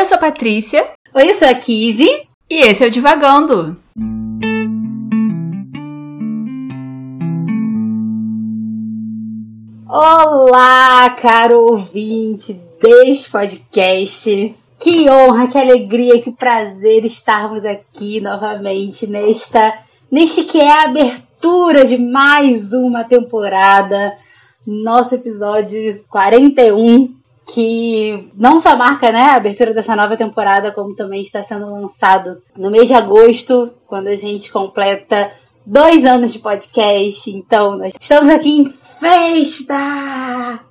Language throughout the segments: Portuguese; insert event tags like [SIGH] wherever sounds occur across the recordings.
eu sou a Patrícia. Oi, eu sou a Kizzy. E esse é o Divagando. Olá, caro ouvinte deste podcast. Que honra, que alegria, que prazer estarmos aqui novamente nesta, neste que é a abertura de mais uma temporada, nosso episódio 41, que não só marca né, a abertura dessa nova temporada, como também está sendo lançado no mês de agosto, quando a gente completa dois anos de podcast. Então, nós estamos aqui em festa! [LAUGHS]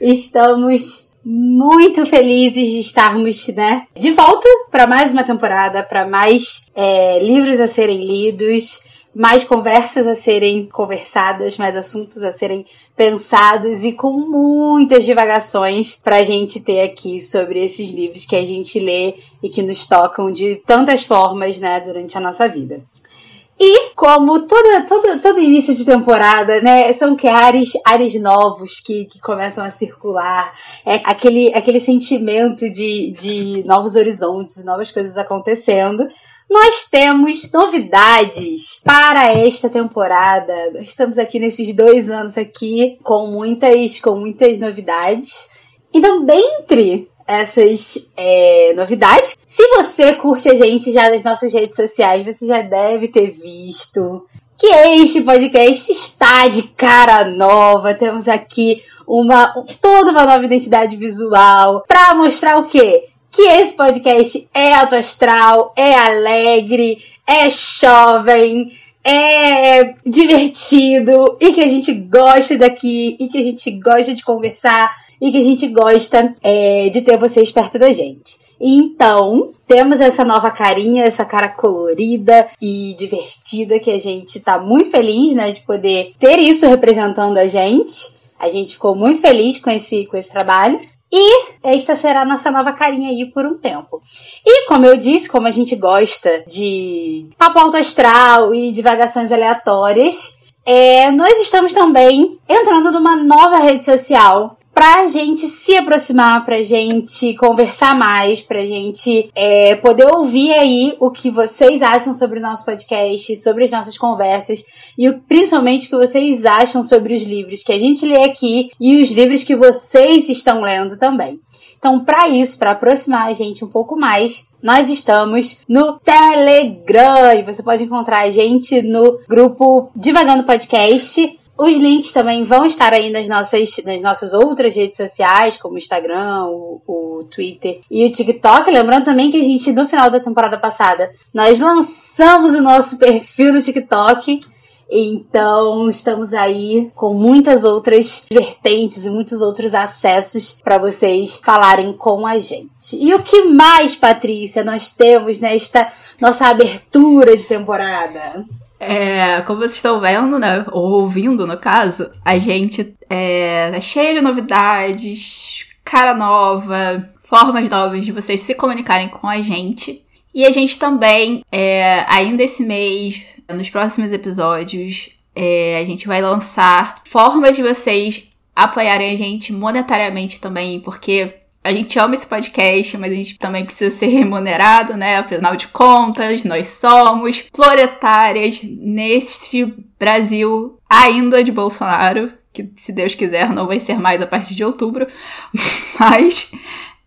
Estamos muito felizes de estarmos né, de volta para mais uma temporada, para mais é, livros a serem lidos, mais conversas a serem conversadas, mais assuntos a serem pensados e com muitas divagações para a gente ter aqui sobre esses livros que a gente lê e que nos tocam de tantas formas né, durante a nossa vida. E como todo, todo, todo início de temporada, né, são que ares, ares novos que, que começam a circular, é aquele, aquele sentimento de, de novos horizontes, novas coisas acontecendo. Nós temos novidades para esta temporada. Nós estamos aqui nesses dois anos aqui com muitas, com muitas novidades. Então, dentre essas é, novidades. Se você curte a gente já nas nossas redes sociais, você já deve ter visto que este podcast está de cara nova. Temos aqui uma toda uma nova identidade visual para mostrar o quê? Que esse podcast é alto astral, é alegre, é jovem, é divertido e que a gente gosta daqui e que a gente gosta de conversar e que a gente gosta é, de ter vocês perto da gente. Então, temos essa nova carinha, essa cara colorida e divertida que a gente tá muito feliz, né, de poder ter isso representando a gente. A gente ficou muito feliz com esse, com esse trabalho. E esta será a nossa nova carinha aí por um tempo. E como eu disse, como a gente gosta de papo alto astral e divagações aleatórias, é, nós estamos também entrando numa nova rede social pra gente se aproximar, pra gente conversar mais, pra gente é, poder ouvir aí o que vocês acham sobre o nosso podcast, sobre as nossas conversas e principalmente o que vocês acham sobre os livros que a gente lê aqui e os livros que vocês estão lendo também. Então, para isso, para aproximar a gente um pouco mais, nós estamos no Telegram e você pode encontrar a gente no grupo Divagando Podcast os links também vão estar aí nas nossas, nas nossas outras redes sociais, como o Instagram, o, o Twitter e o TikTok. Lembrando também que a gente, no final da temporada passada, nós lançamos o nosso perfil no TikTok. Então, estamos aí com muitas outras vertentes e muitos outros acessos para vocês falarem com a gente. E o que mais, Patrícia, nós temos nesta nossa abertura de temporada? É, como vocês estão vendo, né? Ou ouvindo, no caso, a gente é, é cheio de novidades, cara nova, formas novas de vocês se comunicarem com a gente. E a gente também, é, ainda esse mês, nos próximos episódios, é, a gente vai lançar formas de vocês apoiarem a gente monetariamente também, porque a gente ama esse podcast, mas a gente também precisa ser remunerado, né? Afinal de contas, nós somos proletárias neste Brasil ainda de Bolsonaro, que se Deus quiser não vai ser mais a partir de outubro, [LAUGHS] mas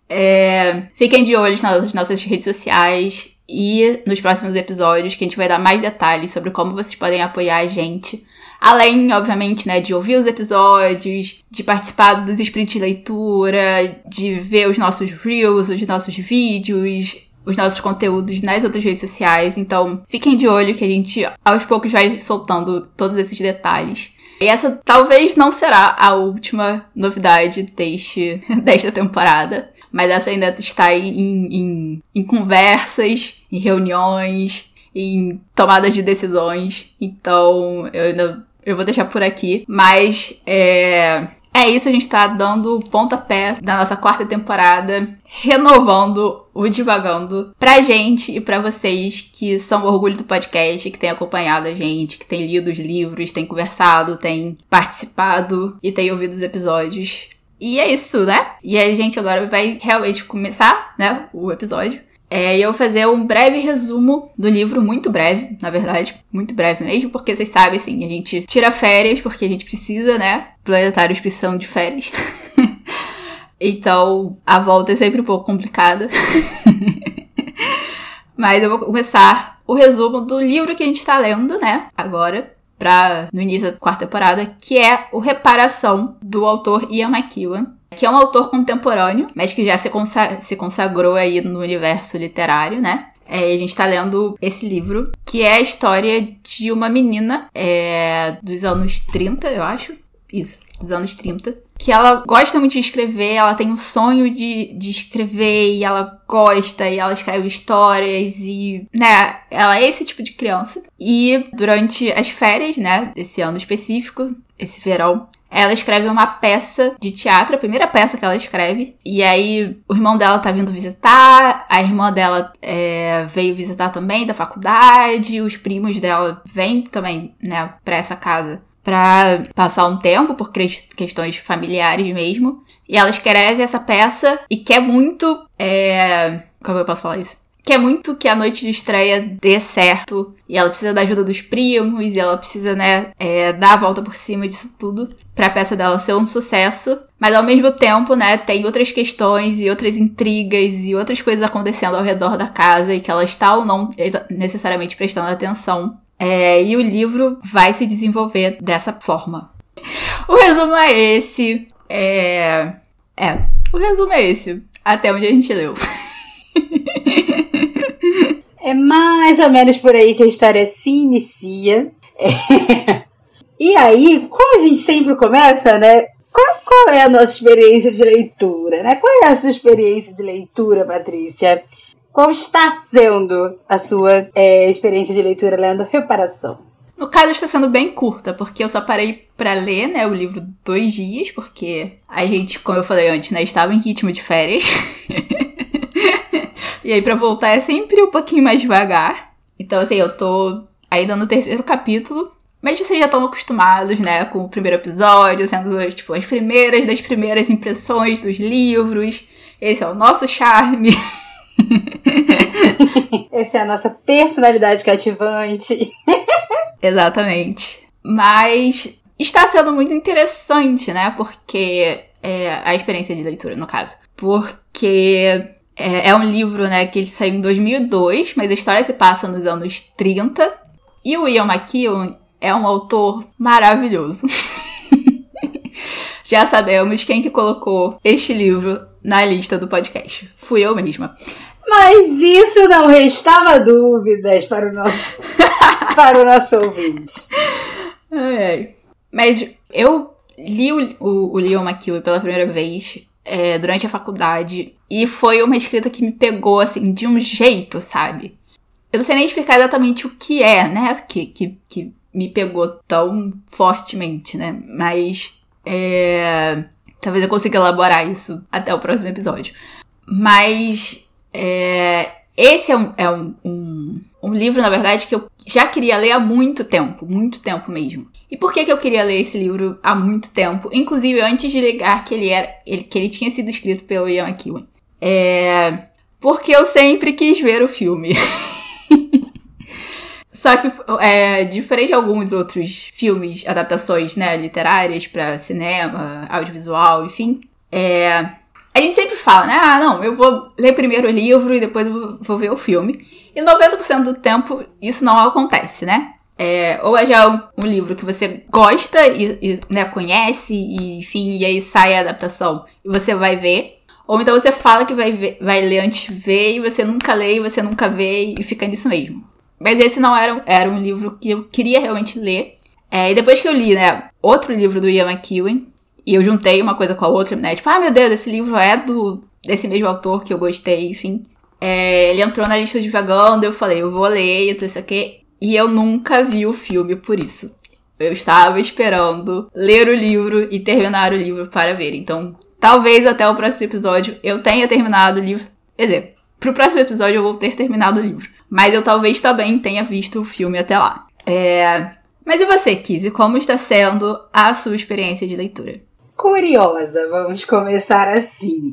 é, fiquem de olho nas nossas redes sociais e nos próximos episódios que a gente vai dar mais detalhes sobre como vocês podem apoiar a gente Além, obviamente, né, de ouvir os episódios, de participar dos sprints de leitura, de ver os nossos reels, os nossos vídeos, os nossos conteúdos nas outras redes sociais. Então, fiquem de olho que a gente aos poucos vai soltando todos esses detalhes. E essa talvez não será a última novidade deste, [LAUGHS] desta temporada. Mas essa ainda está em, em, em conversas, em reuniões, em tomadas de decisões. Então, eu ainda eu vou deixar por aqui. Mas é, é isso, a gente tá dando o pontapé da nossa quarta temporada, renovando o Divagando pra gente e pra vocês que são o orgulho do podcast, que têm acompanhado a gente, que têm lido os livros, têm conversado, têm participado e têm ouvido os episódios. E é isso, né? E a gente agora vai realmente começar, né, o episódio. É, e eu vou fazer um breve resumo do livro, muito breve, na verdade, muito breve mesmo, porque vocês sabem, assim, a gente tira férias porque a gente precisa, né? Planetários precisam de férias. [LAUGHS] então, a volta é sempre um pouco complicada. [LAUGHS] Mas eu vou começar o resumo do livro que a gente tá lendo, né? Agora, no início da quarta temporada, que é o Reparação, do autor Ian McEwan. Que é um autor contemporâneo, mas que já se, consa se consagrou aí no universo literário, né? É, a gente tá lendo esse livro, que é a história de uma menina é, dos anos 30, eu acho. Isso, dos anos 30, que ela gosta muito de escrever, ela tem um sonho de, de escrever e ela gosta e ela escreve histórias e, né, ela é esse tipo de criança. E durante as férias, né, desse ano específico, esse verão, ela escreve uma peça de teatro, a primeira peça que ela escreve. E aí o irmão dela tá vindo visitar, a irmã dela é, veio visitar também da faculdade, os primos dela vêm também, né, pra essa casa para passar um tempo por questões familiares mesmo. E ela escreve essa peça e quer muito. É... Como eu posso falar isso? Quer muito que a noite de estreia dê certo. E ela precisa da ajuda dos primos. E ela precisa, né, é, dar a volta por cima disso tudo. Pra peça dela ser um sucesso. Mas ao mesmo tempo, né, tem outras questões e outras intrigas e outras coisas acontecendo ao redor da casa. E que ela está ou não necessariamente prestando atenção. É, e o livro vai se desenvolver dessa forma. O resumo é esse. É. É, o resumo é esse. Até onde a gente leu. [LAUGHS] É mais ou menos por aí que a história se inicia. É. E aí, como a gente sempre começa, né? Qual, qual, é a nossa experiência de leitura, né? Qual é a sua experiência de leitura, Patrícia? Qual está sendo a sua é, experiência de leitura lendo Reparação? No caso, está sendo bem curta, porque eu só parei para ler, né, o livro dois dias, porque a gente, como eu falei antes, né, estava em ritmo de férias. [LAUGHS] e aí, para voltar, é sempre um pouquinho mais devagar. Então, assim, eu tô ainda no terceiro capítulo, mas vocês já estão acostumados, né, com o primeiro episódio, sendo, tipo, as primeiras das primeiras impressões dos livros. Esse é o nosso charme. [LAUGHS] [LAUGHS] Essa é a nossa personalidade cativante. [LAUGHS] Exatamente. Mas está sendo muito interessante, né? Porque é, a experiência de leitura, no caso. Porque é, é, um livro, né, que ele saiu em 2002, mas a história se passa nos anos 30. E o Ian McEwan é um autor maravilhoso. [LAUGHS] Já sabemos quem que colocou este livro na lista do podcast. Fui eu mesma. Mas isso não restava dúvidas para o nosso, [LAUGHS] para o nosso ouvinte. Ai, Mas eu li o, o, o Leon McEwen pela primeira vez é, durante a faculdade e foi uma escrita que me pegou, assim, de um jeito, sabe? Eu não sei nem explicar exatamente o que é, né? Que, que, que me pegou tão fortemente, né? Mas é, talvez eu consiga elaborar isso até o próximo episódio. Mas é, esse é, um, é um, um, um, livro, na verdade, que eu já queria ler há muito tempo, muito tempo mesmo. E por que, que eu queria ler esse livro há muito tempo? Inclusive, antes de ligar que ele era. Ele, que ele tinha sido escrito pelo Ian McEwan. É. Porque eu sempre quis ver o filme. [LAUGHS] Só que, é, diferente de alguns outros filmes, adaptações, né, literárias para cinema, audiovisual, enfim, é, a gente sempre fala, né? Ah, não, eu vou ler primeiro o livro e depois eu vou ver o filme. E 90% do tempo isso não acontece, né? É, ou é já um, livro que você gosta e, e né, conhece, e, enfim, e aí sai a adaptação e você vai ver. Ou então você fala que vai, ver, vai ler antes de ver e você nunca lê e você nunca vê e fica nisso mesmo. Mas esse não era, era um livro que eu queria realmente ler. É, e depois que eu li, né, outro livro do Ian McEwan, e eu juntei uma coisa com a outra, né? Tipo, ah, meu Deus, esse livro é do desse mesmo autor que eu gostei, enfim. É, ele entrou na lista de vagando, eu falei, eu vou ler, e isso aqui. E eu nunca vi o filme por isso. Eu estava esperando ler o livro e terminar o livro para ver. Então, talvez até o próximo episódio eu tenha terminado o livro. Quer dizer, pro próximo episódio eu vou ter terminado o livro. Mas eu talvez também tenha visto o filme até lá. É... Mas e você, Kizzy? Como está sendo a sua experiência de leitura? Curiosa. Vamos começar assim.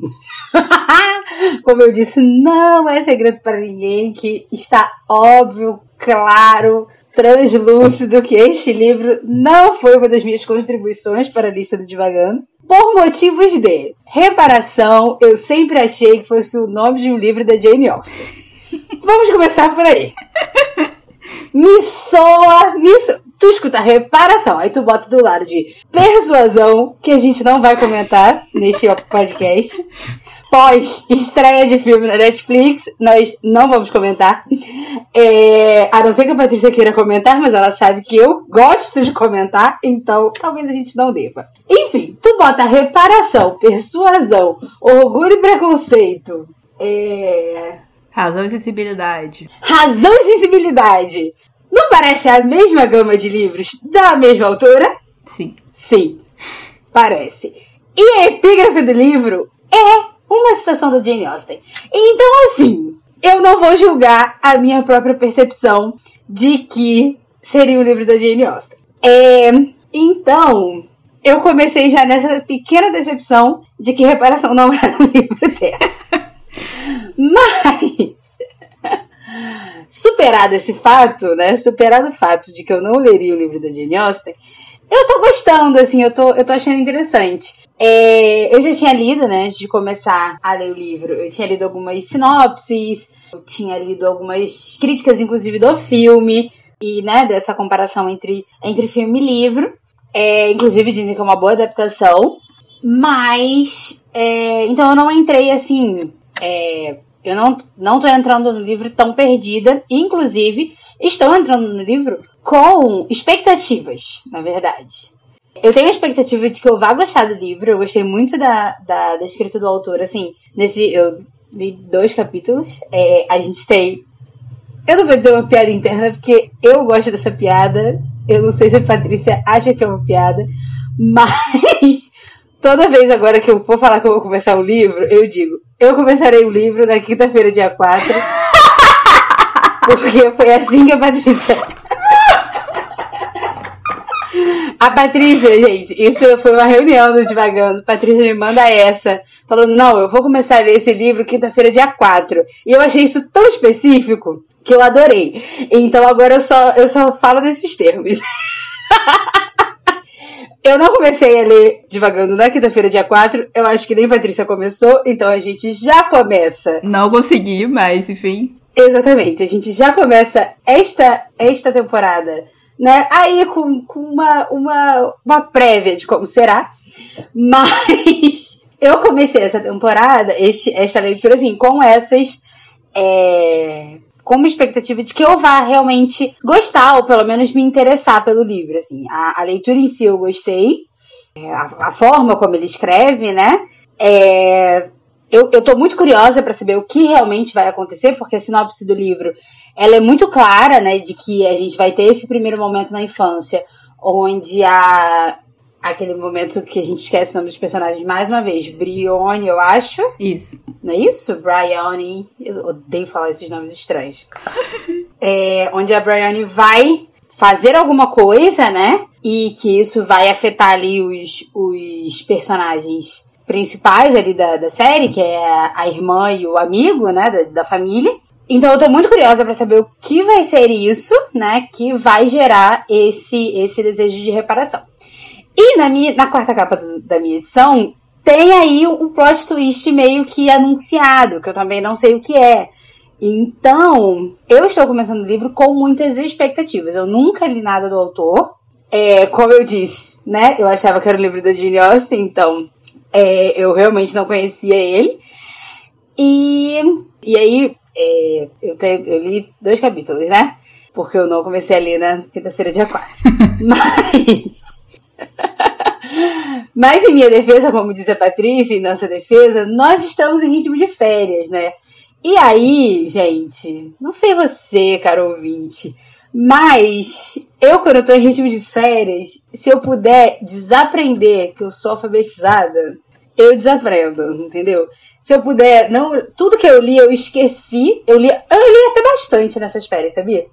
[LAUGHS] Como eu disse, não é segredo para ninguém que está óbvio, claro, translúcido que este livro não foi uma das minhas contribuições para a lista do Divagando. Por motivos de reparação, eu sempre achei que fosse o nome de um livro da Jane Austen. [LAUGHS] Vamos começar por aí. Me soa, me soa. Tu escuta reparação, aí tu bota do lado de persuasão, que a gente não vai comentar neste podcast pós estreia de filme na Netflix, nós não vamos comentar. É, a não ser que a Patrícia queira comentar, mas ela sabe que eu gosto de comentar, então talvez a gente não deva. Enfim, tu bota reparação, persuasão, orgulho e preconceito. É... Razão e sensibilidade. Razão e sensibilidade. Não parece a mesma gama de livros da mesma autora? Sim. Sim, parece. E a epígrafe do livro é uma citação da Jane Austen. Então, assim, eu não vou julgar a minha própria percepção de que seria um livro da Jane Austen. É, então, eu comecei já nessa pequena decepção de que Reparação não [LAUGHS] era um livro dela. [LAUGHS] Mas, superado esse fato, né? Superado o fato de que eu não leria o livro da Jane Austen, eu tô gostando, assim, eu tô, eu tô achando interessante. É, eu já tinha lido, né, antes de começar a ler o livro, eu tinha lido algumas sinopses, eu tinha lido algumas críticas, inclusive, do filme, e, né, dessa comparação entre, entre filme e livro. É, inclusive, dizem que é uma boa adaptação. Mas, é, então eu não entrei, assim, é, eu não, não tô entrando no livro tão perdida. Inclusive, estou entrando no livro com expectativas, na verdade. Eu tenho a expectativa de que eu vá gostar do livro. Eu gostei muito da, da, da escrita do autor. Assim, nesse. Eu li dois capítulos. É, a gente tem. Eu não vou dizer uma piada interna, porque eu gosto dessa piada. Eu não sei se a Patrícia acha que é uma piada. Mas [LAUGHS] toda vez agora que eu for falar que eu vou começar o livro, eu digo: eu começarei o livro na quinta-feira, dia 4. [LAUGHS] porque foi assim que a Patrícia a Patrícia, gente, isso foi uma reunião do Divagando. Patrícia me manda essa, falando: não, eu vou começar a ler esse livro quinta-feira, dia 4. E eu achei isso tão específico que eu adorei. Então agora eu só, eu só falo nesses termos. [LAUGHS] eu não comecei a ler Divagando na quinta-feira, dia 4. Eu acho que nem Patrícia começou, então a gente já começa. Não consegui, mas enfim. Exatamente, a gente já começa esta, esta temporada né? Aí com, com uma, uma, uma prévia de como será. Mas [LAUGHS] eu comecei essa temporada, este, esta leitura, assim, com essas. É, com uma expectativa de que eu vá realmente gostar, ou pelo menos me interessar pelo livro. Assim. A, a leitura em si eu gostei. É, a, a, forma como ele escreve, né? É, eu, eu tô muito curiosa para saber o que realmente vai acontecer, porque a sinopse do livro ela é muito clara, né, de que a gente vai ter esse primeiro momento na infância, onde a aquele momento que a gente esquece o nome dos personagens mais uma vez, Brione, eu acho. Isso. Não é isso? Brione. Eu odeio falar esses nomes estranhos. [LAUGHS] é, onde a Brione vai fazer alguma coisa, né? E que isso vai afetar ali os, os personagens principais ali da, da série, que é a irmã e o amigo, né, da, da família. Então eu tô muito curiosa para saber o que vai ser isso, né, que vai gerar esse esse desejo de reparação. E na minha na quarta capa do, da minha edição tem aí um plot twist meio que anunciado, que eu também não sei o que é. Então, eu estou começando o livro com muitas expectativas. Eu nunca li nada do autor. É, como eu disse, né? Eu achava que era o livro da Jane Austen, então é, eu realmente não conhecia ele. E, e aí, é, eu, te, eu li dois capítulos, né? Porque eu não comecei a ler na quinta-feira, dia 4. [LAUGHS] Mas. [LAUGHS] Mas em minha defesa, como diz a Patrícia, em nossa defesa, nós estamos em ritmo de férias, né? E aí, gente, não sei você, caro ouvinte, mas eu, quando eu tô em ritmo de férias, se eu puder desaprender que eu sou alfabetizada, eu desaprendo, entendeu? Se eu puder, não, tudo que eu li eu esqueci. Eu li, eu li até bastante nessas férias, sabia?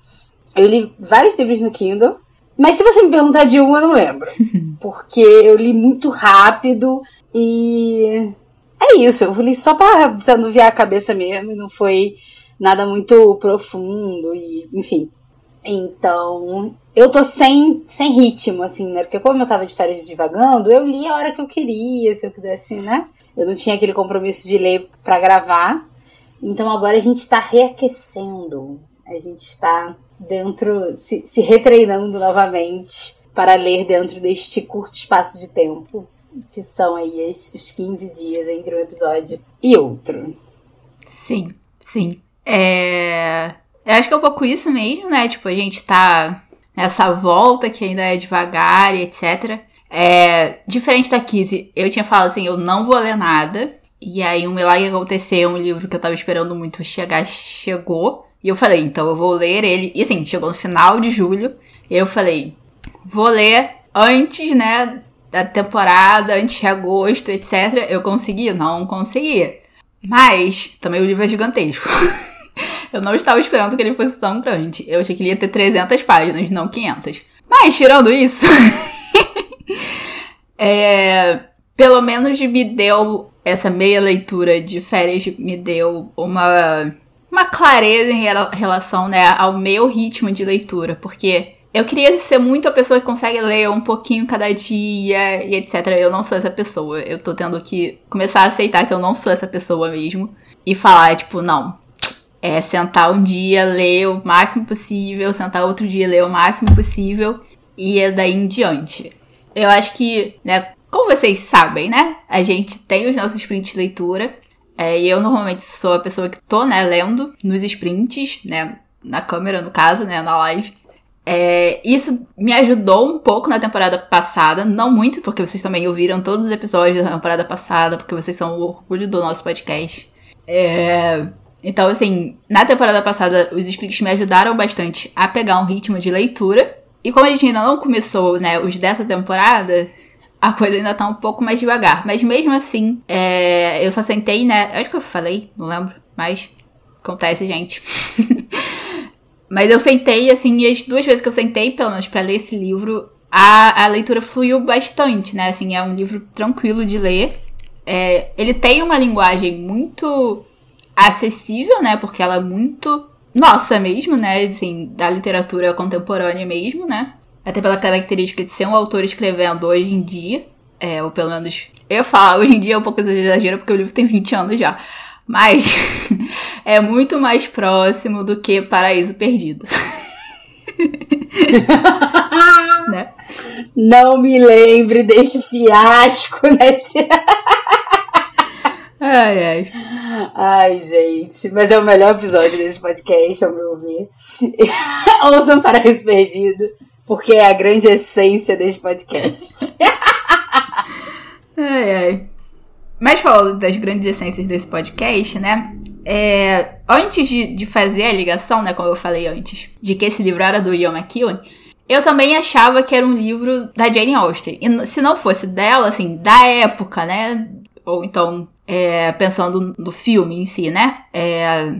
Eu li vários livros no Kindle, Mas se você me perguntar de um, eu não lembro. [LAUGHS] Porque eu li muito rápido e. É isso, eu li só pra desanuviar a cabeça mesmo, não foi nada muito profundo, e enfim. Então, eu tô sem, sem ritmo, assim, né? Porque como eu tava de férias divagando, eu li a hora que eu queria, se eu quisesse, né? Eu não tinha aquele compromisso de ler para gravar. Então agora a gente está reaquecendo. A gente está dentro, se, se retreinando novamente para ler dentro deste curto espaço de tempo, que são aí os, os 15 dias entre um episódio e outro. Sim, sim. É... Eu acho que é um pouco isso mesmo, né? Tipo, a gente tá nessa volta que ainda é devagar e etc. É, diferente da Kizzy, eu tinha falado assim, eu não vou ler nada. E aí um milagre aconteceu, um livro que eu tava esperando muito chegar, chegou. E eu falei, então eu vou ler ele. E assim, chegou no final de julho. E eu falei, vou ler antes, né, da temporada, antes de agosto, etc. Eu consegui? Não consegui. Mas também o livro é gigantesco. [LAUGHS] Eu não estava esperando que ele fosse tão grande. Eu achei que ele ia ter 300 páginas, não 500. Mas, tirando isso, [LAUGHS] é, pelo menos me deu essa meia leitura de férias, me deu uma, uma clareza em relação né, ao meu ritmo de leitura, porque eu queria ser muito a pessoa que consegue ler um pouquinho cada dia e etc. Eu não sou essa pessoa. Eu tô tendo que começar a aceitar que eu não sou essa pessoa mesmo. E falar, tipo, não, é sentar um dia, ler o máximo possível, sentar outro dia, ler o máximo possível e é daí em diante. Eu acho que, né, como vocês sabem, né, a gente tem os nossos sprints de leitura. É, e eu normalmente sou a pessoa que tô, né, lendo nos sprints, né, na câmera, no caso, né, na live. É, isso me ajudou um pouco na temporada passada, não muito, porque vocês também ouviram todos os episódios da temporada passada, porque vocês são o orgulho do nosso podcast. É, então, assim, na temporada passada, os sprints me ajudaram bastante a pegar um ritmo de leitura. E como a gente ainda não começou, né, os dessa temporada, a coisa ainda tá um pouco mais devagar. Mas mesmo assim, é, eu só sentei, né? Acho que eu falei, não lembro. Mas acontece, gente. [LAUGHS] mas eu sentei, assim, e as duas vezes que eu sentei, pelo menos, para ler esse livro, a, a leitura fluiu bastante, né? Assim, é um livro tranquilo de ler. É, ele tem uma linguagem muito acessível, né? Porque ela é muito nossa mesmo, né? Assim, da literatura contemporânea mesmo, né? Até pela característica de ser um autor escrevendo hoje em dia. É, ou pelo menos. Eu falo, hoje em dia é um pouco exagero, porque o livro tem 20 anos já. Mas [LAUGHS] é muito mais próximo do que Paraíso Perdido. [LAUGHS] né? Não me lembre deste fiasco neste. ai, ai. Ai, gente. Mas é o melhor episódio desse podcast, ao meu ver. Ouçam Paraíso Perdido, porque é a grande essência desse podcast. [LAUGHS] ai, ai. Mas falando das grandes essências desse podcast, né? É, antes de, de fazer a ligação, né, como eu falei antes, de que esse livro era do Ian McEwan, eu também achava que era um livro da Jane Austen. E se não fosse dela, assim, da época, né? Ou então é, pensando no filme em si, né? É,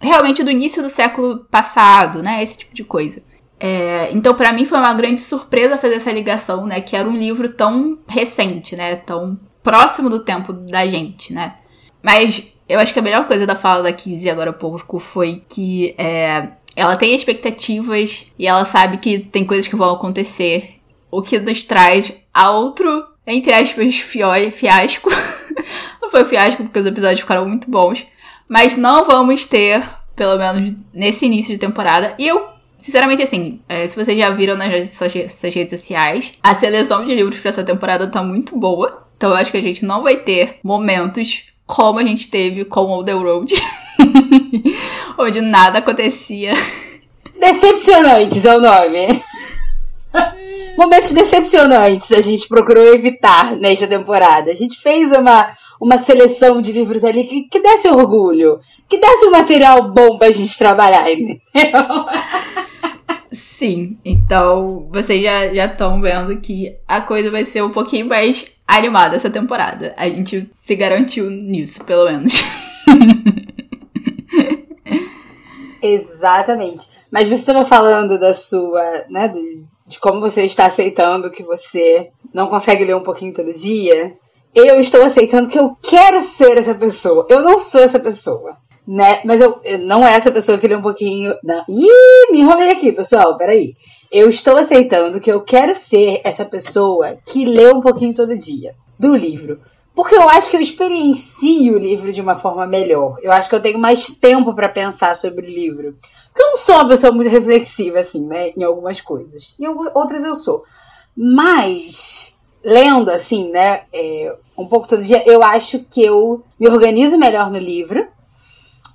realmente do início do século passado, né? Esse tipo de coisa. É, então, para mim foi uma grande surpresa fazer essa ligação, né? Que era um livro tão recente, né? Tão próximo do tempo da gente, né? Mas eu acho que a melhor coisa da fala da Kizzy agora há pouco foi que é, ela tem expectativas e ela sabe que tem coisas que vão acontecer, o que nos traz a outro, entre aspas, fiasco [LAUGHS] foi um fiasco, porque os episódios ficaram muito bons. Mas não vamos ter, pelo menos nesse início de temporada. E eu, sinceramente, assim, é, se vocês já viram nas suas, redes sociais, a seleção de livros para essa temporada tá muito boa. Então eu acho que a gente não vai ter momentos como a gente teve com o The Road. [LAUGHS] onde nada acontecia. Decepcionantes é o nome. Momentos decepcionantes a gente procurou evitar nesta temporada. A gente fez uma, uma seleção de livros ali que, que desse orgulho, que desse um material bom pra gente trabalhar, entendeu? Sim, então vocês já estão vendo que a coisa vai ser um pouquinho mais animada essa temporada. A gente se garantiu nisso, pelo menos. [LAUGHS] Exatamente. Mas você estava falando da sua, né, de, de como você está aceitando que você não consegue ler um pouquinho todo dia, eu estou aceitando que eu quero ser essa pessoa. Eu não sou essa pessoa. Né? Mas eu, eu não é essa pessoa que lê um pouquinho. Não. Ih, me enrolei aqui, pessoal. Peraí. Eu estou aceitando que eu quero ser essa pessoa que lê um pouquinho todo dia do livro. Porque eu acho que eu experiencio o livro de uma forma melhor. Eu acho que eu tenho mais tempo para pensar sobre o livro. Porque eu não sou uma pessoa muito reflexiva, assim, né? Em algumas coisas. Em outras eu sou. Mas, lendo, assim, né? É, um pouco todo dia, eu acho que eu me organizo melhor no livro.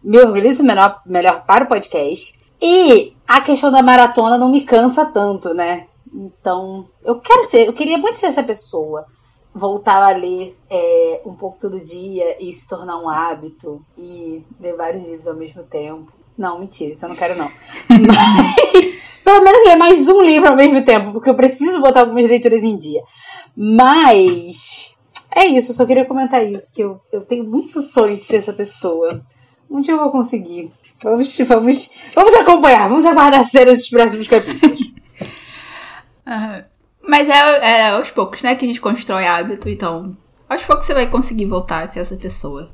Me organizo melhor, melhor para o podcast. E a questão da maratona não me cansa tanto, né? Então, eu quero ser, eu queria muito ser essa pessoa voltar a ler é, um pouco todo dia e se tornar um hábito e ler vários livros ao mesmo tempo. Não, mentira, isso eu não quero não. [LAUGHS] Mas, pelo menos ler mais um livro ao mesmo tempo, porque eu preciso botar algumas leituras em dia. Mas é isso, eu só queria comentar isso, que eu, eu tenho muitos sonhos de ser essa pessoa. Um dia eu vou conseguir. Vamos, vamos, vamos acompanhar, vamos aguardar cenas dos próximos capítulos. [LAUGHS] Uhum. Mas é, é, aos poucos, né, que a gente constrói hábito, então aos poucos você vai conseguir voltar a ser essa pessoa.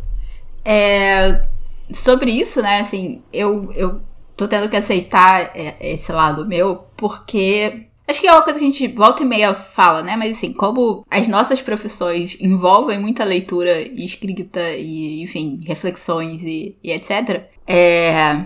É, sobre isso, né, assim, eu, eu tô tendo que aceitar é, esse lado meu, porque acho que é uma coisa que a gente volta e meia fala, né, mas assim, como as nossas profissões envolvem muita leitura e escrita e, enfim, reflexões e, e etc., é,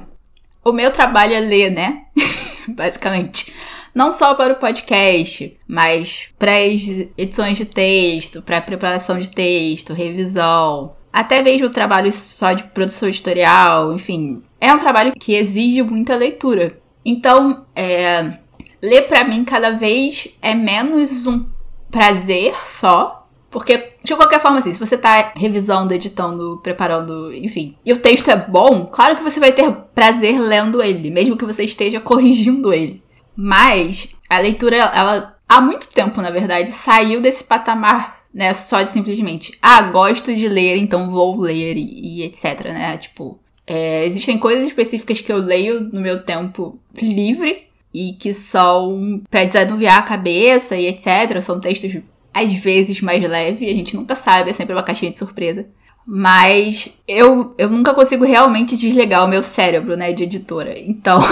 o meu trabalho é ler, né, [LAUGHS] basicamente não só para o podcast, mas para as edições de texto, para preparação de texto, revisão, até mesmo o trabalho só de produção editorial, enfim, é um trabalho que exige muita leitura. Então, é, ler para mim cada vez é menos um prazer só, porque de qualquer forma, assim, se você tá revisando, editando, preparando, enfim, e o texto é bom, claro que você vai ter prazer lendo ele, mesmo que você esteja corrigindo ele. Mas a leitura, ela, há muito tempo, na verdade, saiu desse patamar, né? Só de simplesmente, ah, gosto de ler, então vou ler e, e etc, né? Tipo, é, existem coisas específicas que eu leio no meu tempo livre e que são para desanuviar a cabeça e etc. São textos às vezes mais leves, a gente nunca sabe, é sempre uma caixinha de surpresa. Mas eu, eu nunca consigo realmente desligar o meu cérebro, né, de editora. Então. [LAUGHS]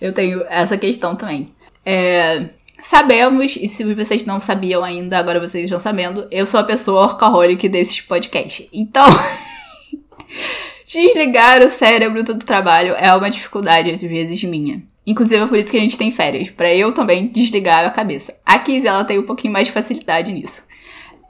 Eu tenho essa questão também. É, sabemos, e se vocês não sabiam ainda, agora vocês estão sabendo, eu sou a pessoa orcaholic desses podcasts. Então, [LAUGHS] desligar o cérebro do trabalho é uma dificuldade, às vezes, minha. Inclusive, é por isso que a gente tem férias, para eu também desligar a cabeça. A Kiz, ela tem um pouquinho mais de facilidade nisso.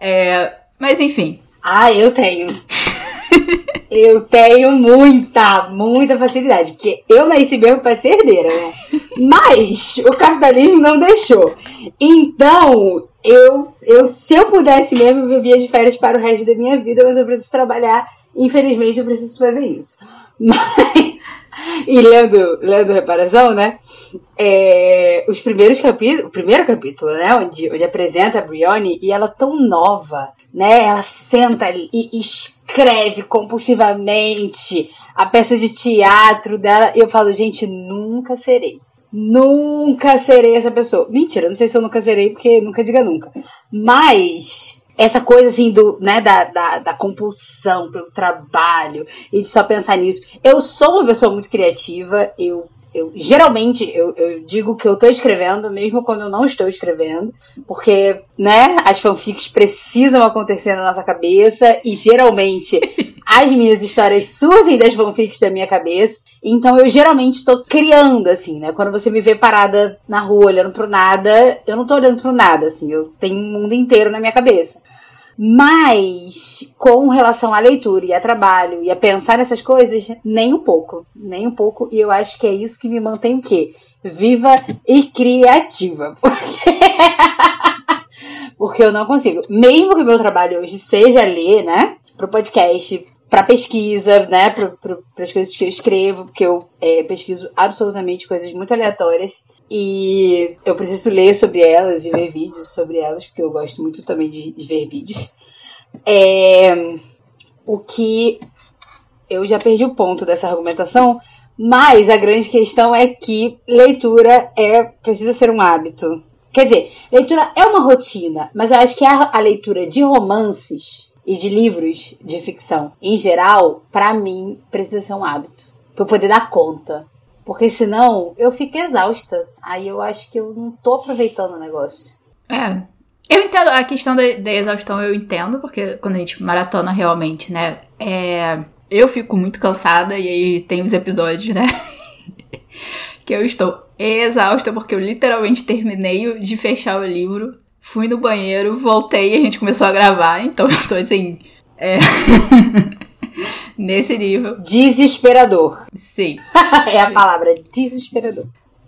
É, mas, enfim. Ah, eu tenho. [LAUGHS] Eu tenho muita, muita facilidade, porque eu nasci mesmo para ser herdeira, né? [LAUGHS] Mas o capitalismo não deixou. Então, eu, eu, se eu pudesse mesmo, eu vivia de férias para o resto da minha vida, mas eu preciso trabalhar. Infelizmente, eu preciso fazer isso. [LAUGHS] Mas, e lendo, lendo Reparação, né? É, os primeiros capítulos, o primeiro capítulo, né? Onde, onde apresenta a Brione e ela tão nova, né? Ela senta ali e escreve compulsivamente a peça de teatro dela. E eu falo, gente, nunca serei. Nunca serei essa pessoa. Mentira, não sei se eu nunca serei, porque nunca diga nunca. Mas essa coisa assim do, né, da, da, da, compulsão pelo trabalho e de só pensar nisso. Eu sou uma pessoa muito criativa, eu, eu geralmente eu, eu digo que eu tô escrevendo, mesmo quando eu não estou escrevendo, porque, né, as fanfics precisam acontecer na nossa cabeça e geralmente [LAUGHS] as minhas histórias surgem das fanfics da minha cabeça. Então eu geralmente estou criando, assim, né? Quando você me vê parada na rua olhando pro nada, eu não tô olhando pro nada, assim, eu tenho um mundo inteiro na minha cabeça. Mas, com relação à leitura e a trabalho e a pensar nessas coisas, nem um pouco. Nem um pouco. E eu acho que é isso que me mantém o quê? Viva e criativa. [LAUGHS] Porque, porque eu não consigo. Mesmo que o meu trabalho hoje seja ler, né? Pro podcast, para pesquisa, né, para as coisas que eu escrevo, porque eu é, pesquiso absolutamente coisas muito aleatórias e eu preciso ler sobre elas e ver vídeos sobre elas, porque eu gosto muito também de, de ver vídeos. É, o que eu já perdi o ponto dessa argumentação, Mas a grande questão é que leitura é precisa ser um hábito. Quer dizer, leitura é uma rotina, mas eu acho que a, a leitura de romances e de livros de ficção em geral, para mim, precisa ser um hábito. Pra eu poder dar conta. Porque senão eu fico exausta. Aí eu acho que eu não tô aproveitando o negócio. É. Eu entendo a questão da, da exaustão, eu entendo, porque quando a gente maratona realmente, né? É, eu fico muito cansada e aí tem os episódios, né? [LAUGHS] que eu estou exausta porque eu literalmente terminei de fechar o livro, fui no banheiro, voltei e a gente começou a gravar, então [LAUGHS] eu tô assim. É... [LAUGHS] [LAUGHS] Nesse nível. Desesperador. Sim. [LAUGHS] é a palavra, desesperador.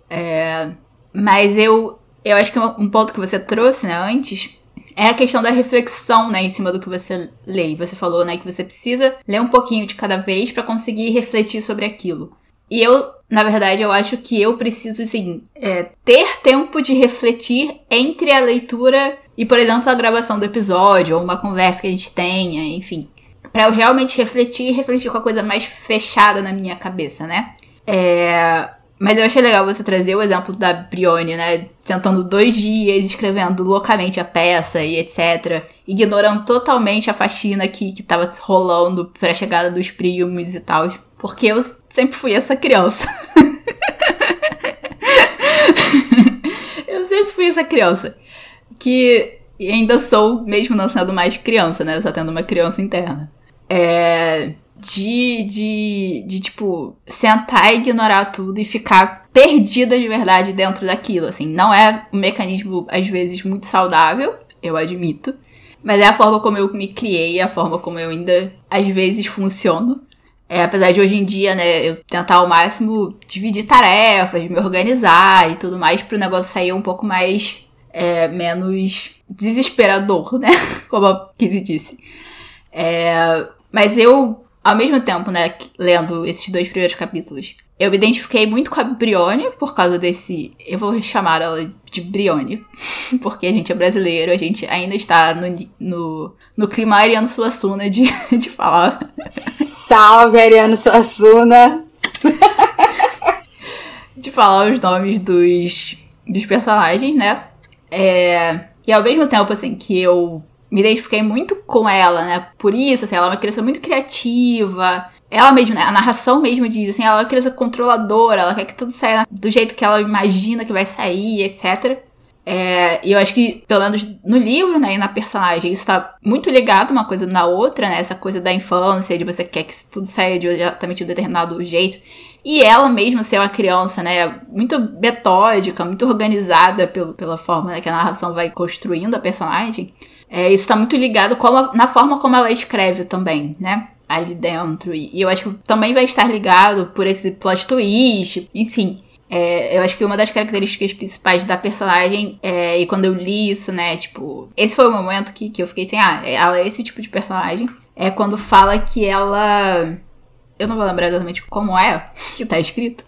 É, mas eu, eu acho que um ponto que você trouxe, né, antes, é a questão da reflexão, né, em cima do que você lê. Você falou, né, que você precisa ler um pouquinho de cada vez para conseguir refletir sobre aquilo. E eu, na verdade, eu acho que eu preciso, assim, é, ter tempo de refletir entre a leitura e, por exemplo, a gravação do episódio, ou uma conversa que a gente tenha, enfim para eu realmente refletir e refletir com a coisa mais fechada na minha cabeça, né? É, mas eu achei legal você trazer o exemplo da Brione, né? Tentando dois dias, escrevendo loucamente a peça e etc. Ignorando totalmente a faxina que, que tava rolando pra chegada dos primos e tal. Porque eu sempre fui essa criança. [LAUGHS] eu sempre fui essa criança. Que ainda sou, mesmo não sendo mais criança, né? Só tendo uma criança interna. É, de, de, de, tipo, sentar e ignorar tudo e ficar perdida de verdade dentro daquilo, assim. Não é um mecanismo, às vezes, muito saudável, eu admito. Mas é a forma como eu me criei, é a forma como eu ainda, às vezes, funciono. É, apesar de hoje em dia, né, eu tentar ao máximo dividir tarefas, me organizar e tudo mais, pro negócio sair um pouco mais, é, menos desesperador, né, [LAUGHS] como a Kizzy disse. É, mas eu, ao mesmo tempo, né, lendo esses dois primeiros capítulos, eu me identifiquei muito com a Brione por causa desse. Eu vou chamar ela de Brione, [LAUGHS] porque a gente é brasileiro, a gente ainda está no, no, no clima Ariano Suassuna de, [LAUGHS] de falar. Salve, Ariano Suassuna! [LAUGHS] de falar os nomes dos, dos personagens, né? É, e ao mesmo tempo, assim, que eu me identifiquei muito com ela, né? Por isso, assim, ela é uma criança muito criativa. Ela mesma, né? A narração mesmo diz, assim, ela é uma criança controladora, ela quer que tudo saia do jeito que ela imagina que vai sair, etc. É, e eu acho que, pelo menos no livro, né, e na personagem, isso tá muito ligado uma coisa na outra, né? Essa coisa da infância, de você quer que tudo saia de exatamente um determinado jeito. E ela mesma ser uma criança, né, muito metódica, muito organizada pelo, pela forma né, que a narração vai construindo a personagem. É, isso tá muito ligado na forma como ela escreve também, né? Ali dentro. E, e eu acho que também vai estar ligado por esse plot twist, enfim. É, eu acho que uma das características principais da personagem, é, e quando eu li isso, né, tipo, esse foi o momento que, que eu fiquei assim, ah, ela é esse tipo de personagem. É quando fala que ela. Eu não vou lembrar exatamente como é [LAUGHS] que tá escrito.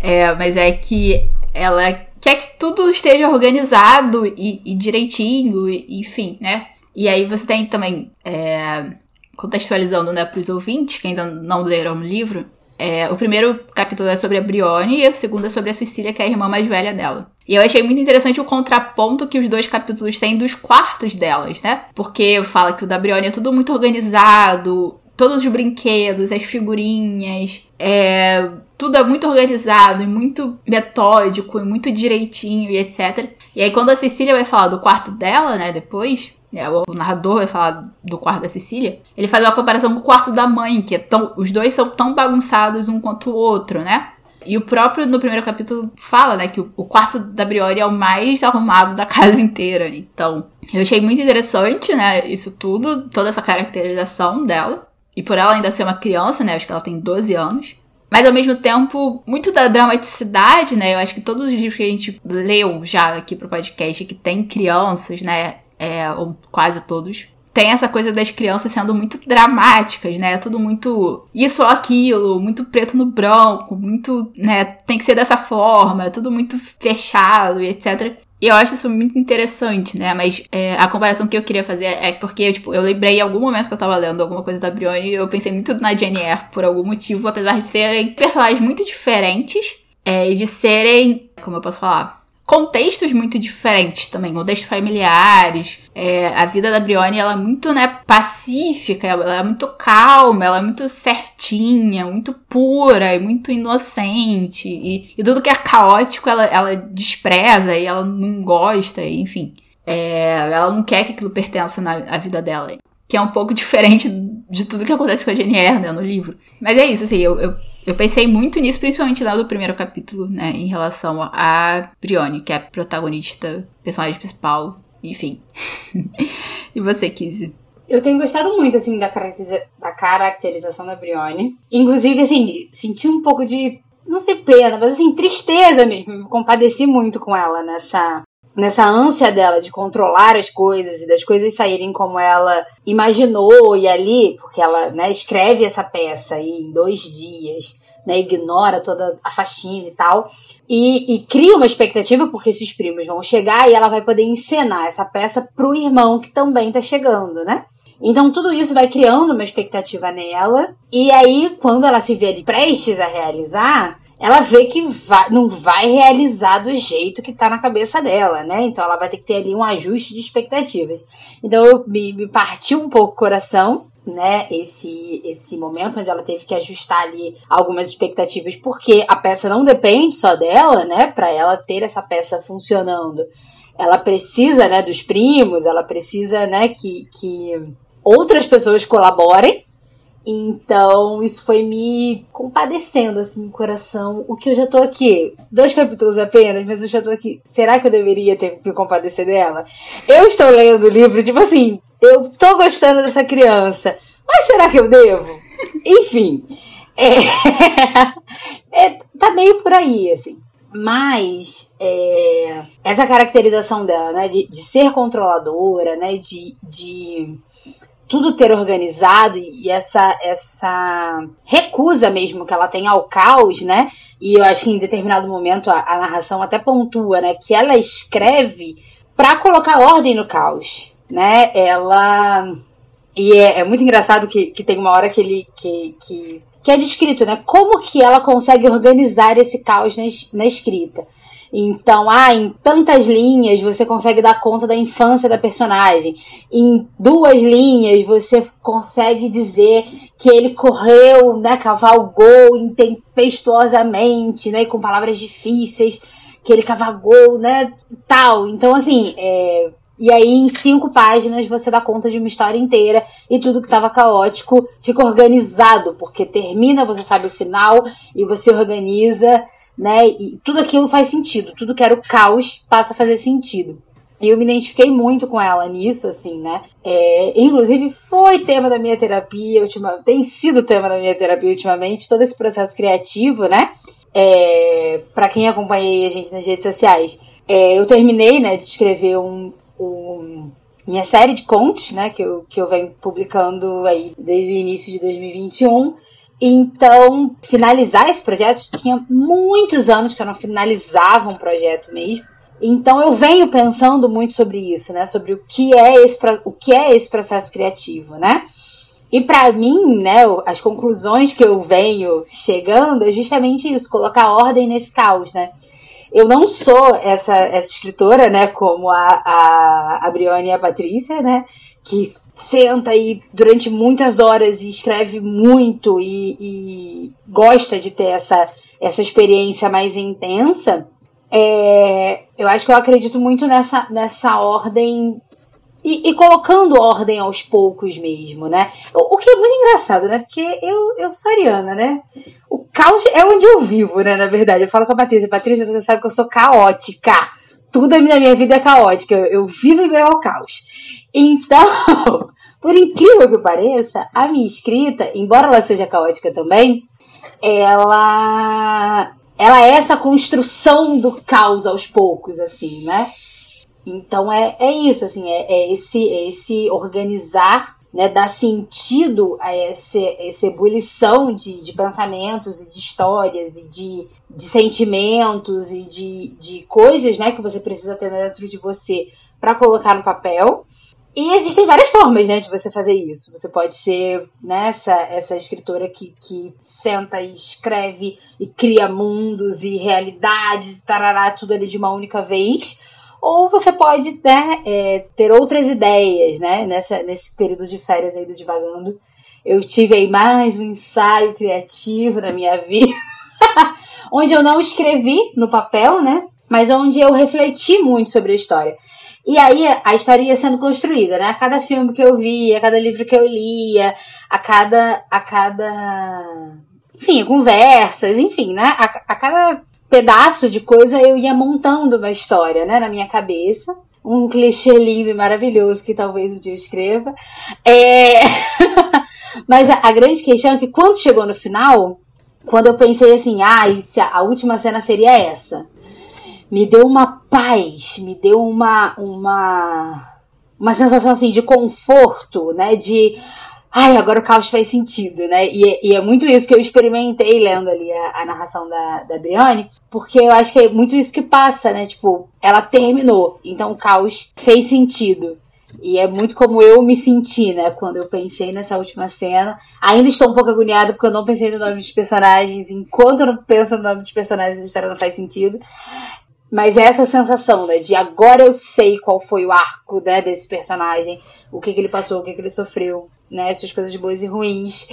É, mas é que ela quer que tudo esteja organizado e, e direitinho, e, enfim, né? E aí você tem também, é, contextualizando né, para os ouvintes que ainda não leram o livro, é, o primeiro capítulo é sobre a Brione e o segundo é sobre a Cecília, que é a irmã mais velha dela. E eu achei muito interessante o contraponto que os dois capítulos têm dos quartos delas, né? Porque fala que o da Brione é tudo muito organizado, todos os brinquedos, as figurinhas, é, tudo é muito organizado e muito metódico e muito direitinho e etc. E aí quando a Cecília vai falar do quarto dela, né, depois, né, o narrador vai falar do quarto da Cecília, ele faz uma comparação com o quarto da mãe, que é tão, os dois são tão bagunçados um quanto o outro, né? E o próprio, no primeiro capítulo, fala, né, que o quarto da Briori é o mais arrumado da [LAUGHS] casa inteira. Então, eu achei muito interessante, né, isso tudo, toda essa caracterização dela. E por ela ainda ser uma criança, né, acho que ela tem 12 anos. Mas ao mesmo tempo, muito da dramaticidade, né? Eu acho que todos os livros que a gente leu já aqui pro podcast que tem crianças, né? É, ou quase todos, tem essa coisa das crianças sendo muito dramáticas, né? Tudo muito isso ou aquilo, muito preto no branco, muito, né? Tem que ser dessa forma, tudo muito fechado e etc. E eu acho isso muito interessante, né? Mas é, a comparação que eu queria fazer é porque, tipo, eu lembrei em algum momento que eu tava lendo alguma coisa da Brienne e eu pensei muito na Jane por algum motivo, apesar de serem personagens muito diferentes é, e de serem, como eu posso falar, contextos muito diferentes também, contextos familiares. É, a vida da Brione, ela é muito, né, pacífica, ela é muito calma, ela é muito certinha, muito pura e muito inocente. E, e tudo que é caótico, ela, ela despreza e ela não gosta, e, enfim. É, ela não quer que aquilo pertença na à vida dela. Que é um pouco [LAUGHS] diferente de tudo que acontece com a Jenny Eyre, né, no livro. Mas é isso, assim, eu, eu eu pensei muito nisso, principalmente lá do primeiro capítulo, né? Em relação a Brione, que é a protagonista, personagem principal, enfim. [LAUGHS] e você, Kizzy? Eu tenho gostado muito, assim, da, caracteriza da caracterização da Brione. Inclusive, assim, senti um pouco de, não sei, pena, mas assim, tristeza mesmo. Me compadeci muito com ela nessa nessa ânsia dela de controlar as coisas e das coisas saírem como ela imaginou e ali, porque ela né, escreve essa peça aí em dois dias, né, ignora toda a faxina e tal, e, e, cria uma expectativa porque esses primos vão chegar e ela vai poder encenar essa peça pro irmão que também tá chegando, né? Então tudo isso vai criando uma expectativa nela, e aí quando ela se vê ali prestes a realizar, ela vê que vai, não vai realizar do jeito que tá na cabeça dela, né? Então ela vai ter que ter ali um ajuste de expectativas. Então eu, me, me partiu um pouco o coração, né? Esse, esse momento onde ela teve que ajustar ali algumas expectativas, porque a peça não depende só dela, né? Para ela ter essa peça funcionando. Ela precisa, né, dos primos, ela precisa, né, que, que outras pessoas colaborem então, isso foi me compadecendo, assim, no coração. O que eu já tô aqui, dois capítulos apenas, mas eu já tô aqui. Será que eu deveria ter me compadecer dela? Eu estou lendo o livro, tipo assim, eu tô gostando dessa criança, mas será que eu devo? [LAUGHS] Enfim, é... [LAUGHS] é, tá meio por aí, assim. Mas é, essa caracterização dela, né, de, de ser controladora, né, de, de tudo ter organizado e essa essa recusa mesmo que ela tem ao caos, né? E eu acho que em determinado momento a, a narração até pontua, né, que ela escreve para colocar ordem no caos, né? Ela e é, é, muito engraçado que, que tem uma hora que ele que, que, que é descrito, né? Como que ela consegue organizar esse caos na, na escrita. Então, ah, em tantas linhas você consegue dar conta da infância da personagem. Em duas linhas você consegue dizer que ele correu, né, cavalgou intempestuosamente, né, com palavras difíceis, que ele cavalgou, né, tal. Então, assim, é, e aí, em cinco páginas, você dá conta de uma história inteira e tudo que estava caótico fica organizado, porque termina, você sabe o final e você organiza né? E tudo aquilo faz sentido, tudo que era o caos passa a fazer sentido. E eu me identifiquei muito com ela nisso, assim, né? É, inclusive, foi tema da minha terapia, ultima, tem sido tema da minha terapia ultimamente, todo esse processo criativo, né? É, para quem acompanha a gente nas redes sociais, é, eu terminei, né, de escrever um, um, minha série de contos, né, que eu, que eu venho publicando aí desde o início de 2021. Então, finalizar esse projeto tinha muitos anos que eu não finalizava um projeto mesmo. Então eu venho pensando muito sobre isso, né? Sobre o que é esse, o que é esse processo criativo, né? E para mim, né, as conclusões que eu venho chegando é justamente isso, colocar ordem nesse caos, né? Eu não sou essa, essa escritora, né, como a, a, a Brione e a Patrícia, né? que senta aí durante muitas horas e escreve muito e, e gosta de ter essa, essa experiência mais intensa, é, eu acho que eu acredito muito nessa, nessa ordem e, e, colocando ordem aos poucos mesmo, né? O, o, que é muito engraçado, né? Porque eu, eu sou ariana, né? O caos é onde eu vivo, né? Na verdade, eu falo com a Patrícia. Patrícia, você sabe que eu sou caótica. Tudo na minha vida é caótica. Eu, eu vivo em meio ao caos. Então, [LAUGHS] por incrível que pareça, a minha escrita, embora ela seja caótica também, ela ela é essa construção do caos aos poucos, assim, né? Então é, é isso, assim, é, é esse, é esse organizar né, dar sentido a essa, essa ebulição de, de pensamentos e de histórias e de, de sentimentos e de, de coisas né, que você precisa ter dentro de você para colocar no papel. E existem várias formas, né, de você fazer isso. Você pode ser né, essa, escritora que, que senta e escreve e cria mundos e realidades e tarará, tudo ali de uma única vez ou você pode né, é, ter outras ideias, né? Nessa, nesse período de férias aí do Divagando. Eu tive aí mais um ensaio criativo na minha vida, [LAUGHS] onde eu não escrevi no papel, né? Mas onde eu refleti muito sobre a história. E aí a história ia sendo construída, né? A cada filme que eu via, a cada livro que eu lia, a cada. a cada. Enfim, conversas, enfim, né? A, a cada pedaço de coisa eu ia montando uma história, né, na minha cabeça. Um clichê lindo e maravilhoso que talvez um dia eu escreva. É... [LAUGHS] Mas a, a, grande questão é que quando chegou no final, quando eu pensei assim, ah, a, a última cena seria essa, me deu uma paz, me deu uma, uma, uma sensação assim de conforto, né, de ai, agora o caos faz sentido, né? E, e, é muito isso que eu experimentei lendo ali a, a, narração da, da Brienne, porque eu acho que é muito isso que passa, né? Tipo, ela terminou, então o caos fez sentido. E é muito como eu me senti, né? Quando eu pensei nessa última cena. Ainda estou um pouco agoniada porque eu não pensei no nome dos personagens. Enquanto eu não penso no nome dos personagens, a história não faz sentido. Mas é essa sensação, né? De agora eu sei qual foi o arco, né? Desse personagem. O que, que ele passou, o que, que ele sofreu né? Essas coisas boas e ruins.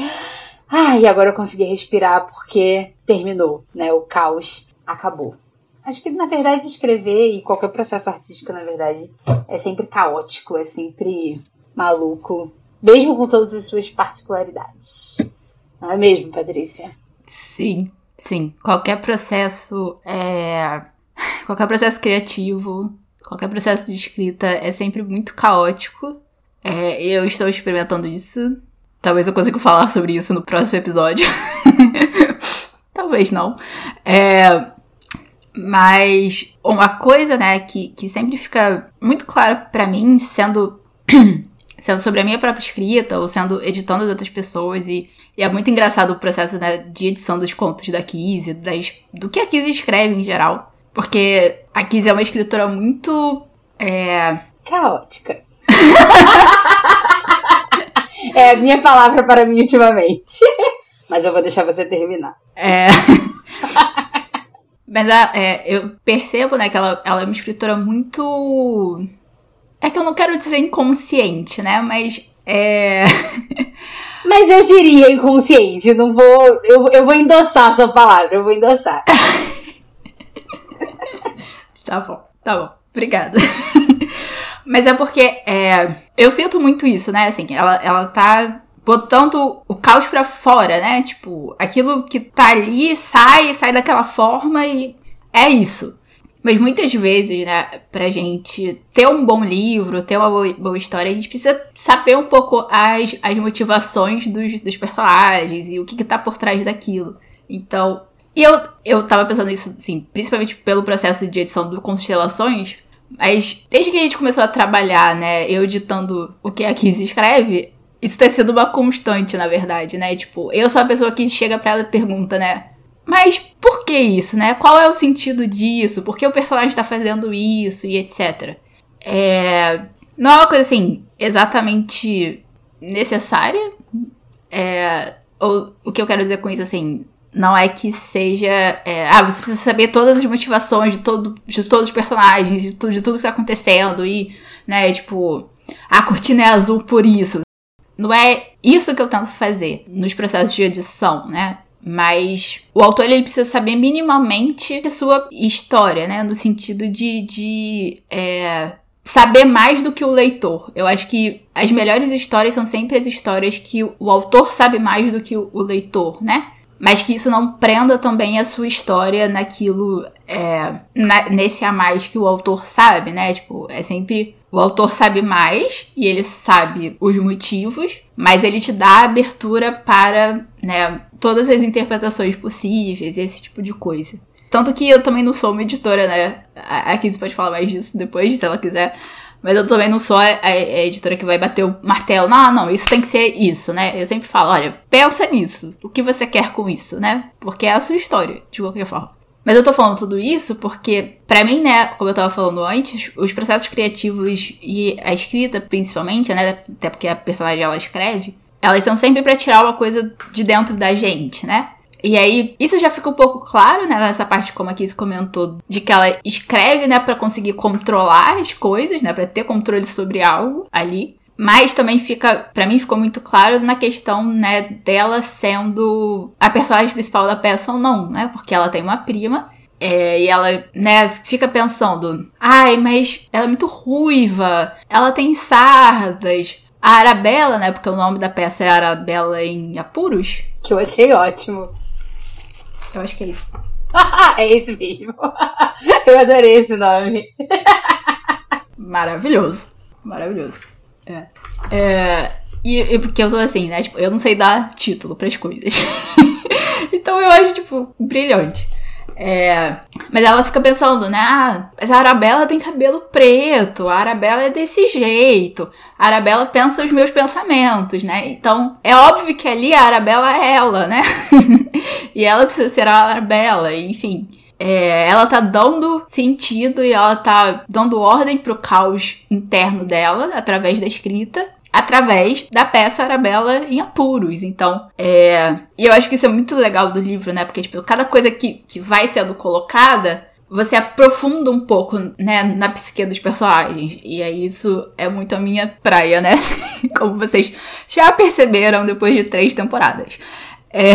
E agora eu consegui respirar porque terminou, né? O caos acabou. Acho que, na verdade, escrever e qualquer processo artístico, na verdade, é sempre caótico, é sempre maluco, mesmo com todas as suas particularidades. Não é mesmo, Patrícia? Sim, sim. Qualquer processo é. Qualquer processo criativo, qualquer processo de escrita é sempre muito caótico é, eu estou experimentando isso. Talvez eu consiga falar sobre isso no próximo episódio. [LAUGHS] Talvez não. É, mas uma coisa, né, que, que sempre fica muito clara para mim, sendo, [CLEARS THROAT] sendo sobre a minha própria escrita ou sendo editando de outras pessoas, e, e é muito engraçado o processo né, de edição dos contos da Kizzy, das, do que a Kizzy escreve em geral. Porque a Kizzy é uma escritora muito. É... Caótica. [LAUGHS] é a minha palavra para mim ultimamente. [LAUGHS] Mas eu vou deixar você terminar. É. [LAUGHS] Mas é, eu percebo, né, que ela, ela é uma escritora muito. É que eu não quero dizer inconsciente, né? Mas é. Mas eu diria inconsciente, não vou. Eu, eu vou endossar a sua palavra, eu vou endossar. tá bom, tá bom. Obrigada. Mas é porque é, eu sinto muito isso, né? Assim, ela, ela tá botando o caos para fora, né? Tipo, aquilo que tá ali sai, sai daquela forma e é isso. Mas muitas vezes, né, pra gente ter um bom livro, ter uma boa, boa história, a gente precisa saber um pouco as, as motivações dos, dos personagens e o que, que tá por trás daquilo. Então, e eu, eu tava pensando isso, assim, principalmente pelo processo de edição do Constelações, mas desde que a gente começou a trabalhar, né, eu editando o que a Kiz escreve, isso tem sido uma constante, na verdade, né? Tipo, eu sou a pessoa que chega pra ela e pergunta, né? Mas por que isso, né? Qual é o sentido disso? Por que o personagem tá fazendo isso e etc. É... Não é uma coisa assim exatamente necessária. É... Ou, o que eu quero dizer com isso, assim, não é que seja. É, ah, você precisa saber todas as motivações de, todo, de todos os personagens, de, tu, de tudo que tá acontecendo. E, né, tipo, a cortina é azul por isso. Não é isso que eu tento fazer nos processos de edição, né? Mas o autor ele precisa saber minimamente a sua história, né? No sentido de, de é, saber mais do que o leitor. Eu acho que as melhores histórias são sempre as histórias que o autor sabe mais do que o, o leitor, né? Mas que isso não prenda também a sua história naquilo, é, na, nesse a mais que o autor sabe, né? Tipo, é sempre. O autor sabe mais e ele sabe os motivos, mas ele te dá abertura para, né, todas as interpretações possíveis, esse tipo de coisa. Tanto que eu também não sou uma editora, né? A Kids pode falar mais disso depois, se ela quiser. Mas eu também não sou a, a, a, editora que vai bater o martelo. Não, não, isso tem que ser isso, né? Eu sempre falo, olha, pensa nisso. O que você quer com isso, né? Porque é a sua história, de qualquer forma. Mas eu tô falando tudo isso porque, para mim, né, como eu tava falando antes, os processos criativos e a escrita, principalmente, né, até porque a personagem ela escreve, elas são sempre para tirar uma coisa de dentro da gente, né? E aí, isso já fica um pouco claro, né, nessa parte como a Kiss comentou, de que ela escreve, né, para conseguir controlar as coisas, né, para ter controle sobre algo ali. Mas também fica, para mim ficou muito claro na questão, né, dela sendo a personagem principal da peça ou não, né? Porque ela tem uma prima é, e ela, né, fica pensando: ai, mas ela é muito ruiva, ela tem sardas. A Arabella, né, porque o nome da peça é Arabella em Apuros. Que eu achei ótimo. Eu acho que é isso. [LAUGHS] é esse mesmo. [LAUGHS] eu adorei esse nome. [LAUGHS] Maravilhoso. Maravilhoso. É. é e, e, porque eu tô assim, né? Tipo, eu não sei dar título para as coisas. então eu acho, tipo, brilhante. É, mas ela fica pensando, né? Ah, mas a Arabella tem cabelo preto, a Arabella é desse jeito, a Arabella pensa os meus pensamentos, né? Então é óbvio que ali a Arabella é ela, né? [LAUGHS] e ela precisa ser a Arabella, enfim. É, ela tá dando sentido e ela tá dando ordem pro caos interno dela através da escrita através da peça Arabella em apuros. Então, é. E eu acho que isso é muito legal do livro, né? Porque, tipo, cada coisa que, que vai sendo colocada. Você aprofunda um pouco, né, na psique dos personagens. E aí isso é muito a minha praia, né? [LAUGHS] Como vocês já perceberam depois de três temporadas. É...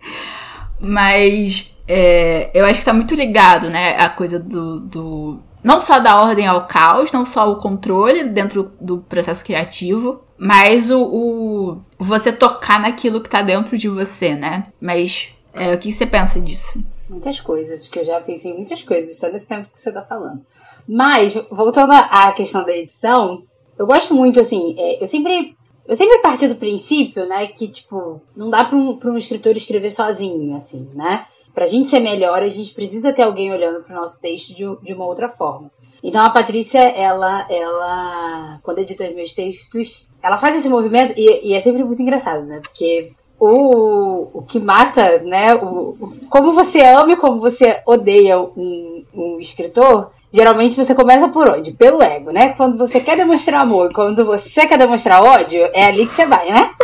[LAUGHS] Mas é, eu acho que tá muito ligado, né? A coisa do, do não só da ordem ao caos, não só o controle dentro do processo criativo, mas o, o você tocar naquilo que tá dentro de você, né? Mas é, o que você pensa disso? Muitas coisas, que eu já pensei em muitas coisas todo esse tempo que você tá falando. Mas, voltando à questão da edição, eu gosto muito, assim, é, eu sempre. Eu sempre parti do princípio, né, que, tipo, não dá para um, um escritor escrever sozinho, assim, né? Para a gente ser melhor, a gente precisa ter alguém olhando para o nosso texto de, de, uma outra forma. Então a Patrícia, ela, ela, quando edita meus textos, ela faz esse movimento e, e é sempre muito engraçado, né? Porque o, o que mata, né? O, o, como você ama e como você odeia um, um escritor, geralmente você começa por onde? Pelo ego, né? Quando você quer demonstrar amor, quando você quer demonstrar ódio, é ali que você vai, né? [LAUGHS]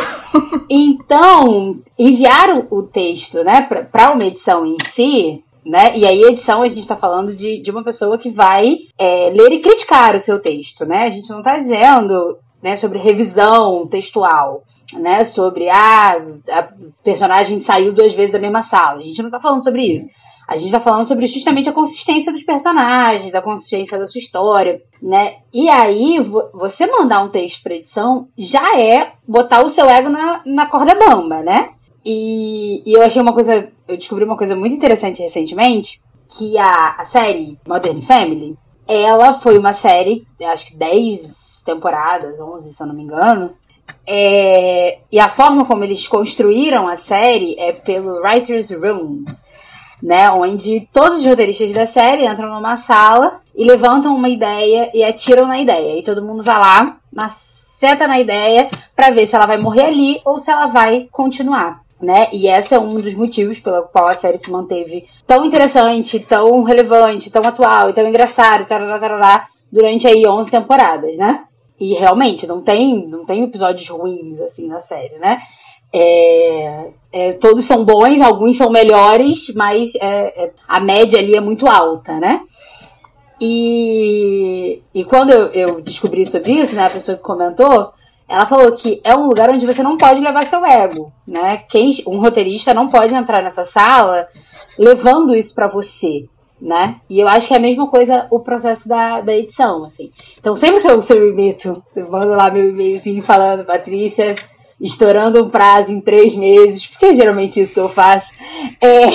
Então, enviar o texto, né, para uma edição em si, né? E aí, edição, a gente está falando de, de uma pessoa que vai é, ler e criticar o seu texto, né? A gente não está dizendo né, sobre revisão textual né, sobre ah, a personagem saiu duas vezes da mesma sala. A gente não está falando sobre isso. A gente está falando sobre justamente a consistência dos personagens, da consistência da sua história, né? E aí, você mandar um texto para edição já é botar o seu ego na, na corda bamba, né? E, e eu achei uma coisa, eu descobri uma coisa muito interessante recentemente, que a, a série Modern Family, ela foi uma série, acho que 10 temporadas, 11 se eu não me engano, é, e a forma como eles construíram a série é pelo Writer's Room, né? Onde todos os roteiristas da série entram numa sala e levantam uma ideia e atiram na ideia. E todo mundo vai lá, maceta na ideia para ver se ela vai morrer ali ou se ela vai continuar. Né? E esse é um dos motivos pelo qual a série se manteve tão interessante, tão relevante, tão atual e tão engraçada, tarará, tarará, durante aí 11 temporadas, né? E realmente, não tem, não tem episódios ruins, assim, na série, né? É, é, todos são bons, alguns são melhores, mas é, é, a média ali é muito alta, né? E, e quando eu, eu, descobri sobre isso, né, a pessoa que comentou, ela falou que é um lugar onde você não pode levar seu ego, né? Quem, um roteirista não pode entrar nessa sala levando isso para você, né? E eu acho que é a mesma coisa o processo da, da edição, assim. Então, sempre que eu submeto, eu mando lá meu e-mailzinho falando, Patrícia, estourando um prazo em três meses, porque é geralmente isso que eu faço, é,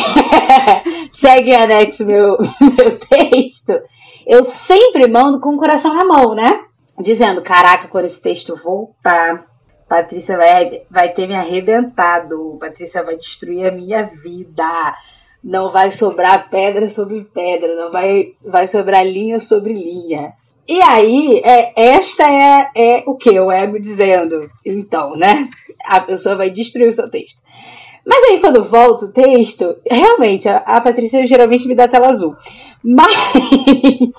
[LAUGHS] segue anexo meu, [LAUGHS] meu texto, eu sempre mando com o coração na mão, né? Dizendo, caraca, quando esse texto voltar, Patrícia vai, vai ter me arrebentado, Patrícia vai destruir a minha vida não vai sobrar pedra sobre pedra, não vai, vai sobrar linha sobre linha. E aí, é, esta é, é o que? O ego dizendo, então, né? A pessoa vai destruir o seu texto. Mas aí, quando volto o texto, realmente, a, a Patrícia geralmente me dá tela azul. Mas.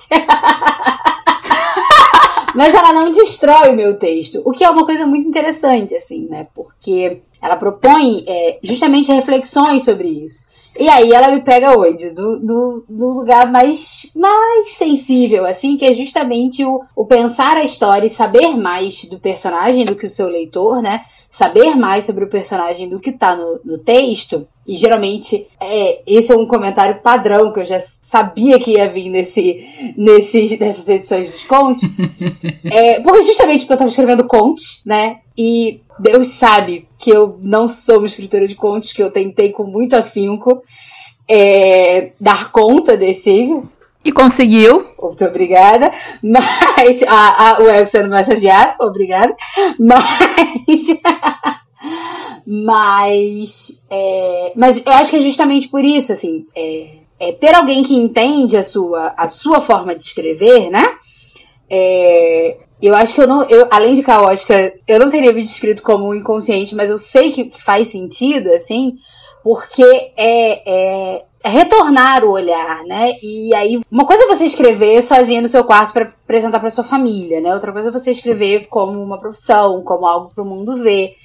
[LAUGHS] Mas ela não destrói o meu texto, o que é uma coisa muito interessante, assim, né? Porque ela propõe é, justamente reflexões sobre isso. E aí ela me pega onde? No, no, no, lugar mais, mais sensível, assim, que é justamente o, o pensar a história e saber mais do personagem do que o seu leitor, né? Saber mais sobre o personagem do que tá no, no texto. E geralmente é, esse é um comentário padrão que eu já sabia que ia vir nesse, nesse, [LAUGHS] nessas edições dos contos. [LAUGHS] é, porque justamente porque eu tava escrevendo contos, né? E Deus sabe que eu não sou uma escritora de contos, que eu tentei com muito afinco é, dar conta desse. E conseguiu. Muito obrigada. Mas. [LAUGHS] A, a, o sendo massageado, obrigada. Mas. Mas. É, mas eu acho que é justamente por isso, assim. É, é ter alguém que entende a sua, a sua forma de escrever, né? É, eu acho que eu não. Eu, além de caótica, eu não teria me descrito como inconsciente, mas eu sei que faz sentido, assim, porque é, é, é retornar o olhar, né? E aí, uma coisa é você escrever sozinha no seu quarto para apresentar para sua família, né? Outra coisa é você escrever como uma profissão, como algo para o mundo ver.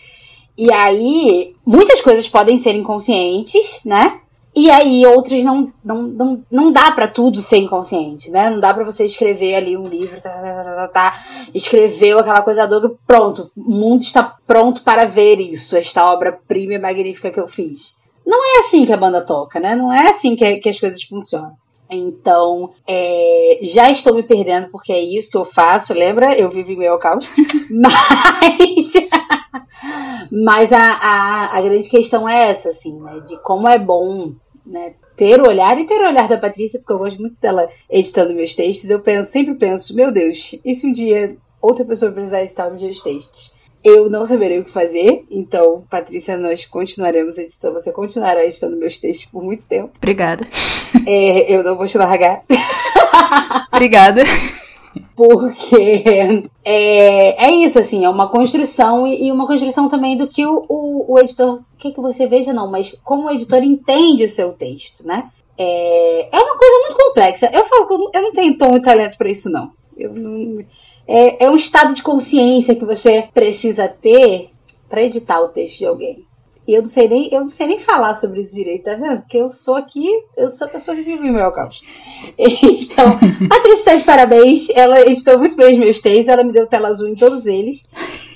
E aí, muitas coisas podem ser inconscientes, né? E aí outras não, não, não, não dá para tudo ser inconsciente, né? Não dá para você escrever ali um livro, tá, tá, tá, tá, escreveu aquela coisa doida, pronto, o mundo está pronto para ver isso, esta obra-prima e magnífica que eu fiz. Não é assim que a banda toca, né? Não é assim que, que as coisas funcionam. Então, é, já estou me perdendo porque é isso que eu faço, lembra? Eu vivo em meu caos. [LAUGHS] Mas, [LAUGHS] mas a, a, a grande questão é essa, assim, né? De como é bom né, ter o olhar e ter o olhar da Patrícia, porque eu gosto muito dela editando meus textos. Eu penso, sempre penso, meu Deus, e se um dia outra pessoa precisar editar os meus textos? Eu não saberei o que fazer, então, Patrícia, nós continuaremos editando. Você continuará editando meus textos por muito tempo. Obrigada. É, eu não vou te largar. [LAUGHS] Obrigada. Porque é, é isso, assim, é uma construção e, uma construção também do que o, o, o editor quer que você veja, não, mas como o editor entende o seu texto, né? É, é uma coisa muito complexa. Eu falo que eu não tenho tom e talento para isso, não. Eu não é, é um estado de consciência que você precisa ter para editar o texto de alguém. E eu não sei nem, eu não sei nem falar sobre isso direito, tá vendo? Porque eu sou aqui, eu sou a pessoa que vive o meu caos. [LAUGHS] Então, a Patrícia está de parabéns. Ela editou muito bem os meus textos, ela me deu tela azul em todos eles.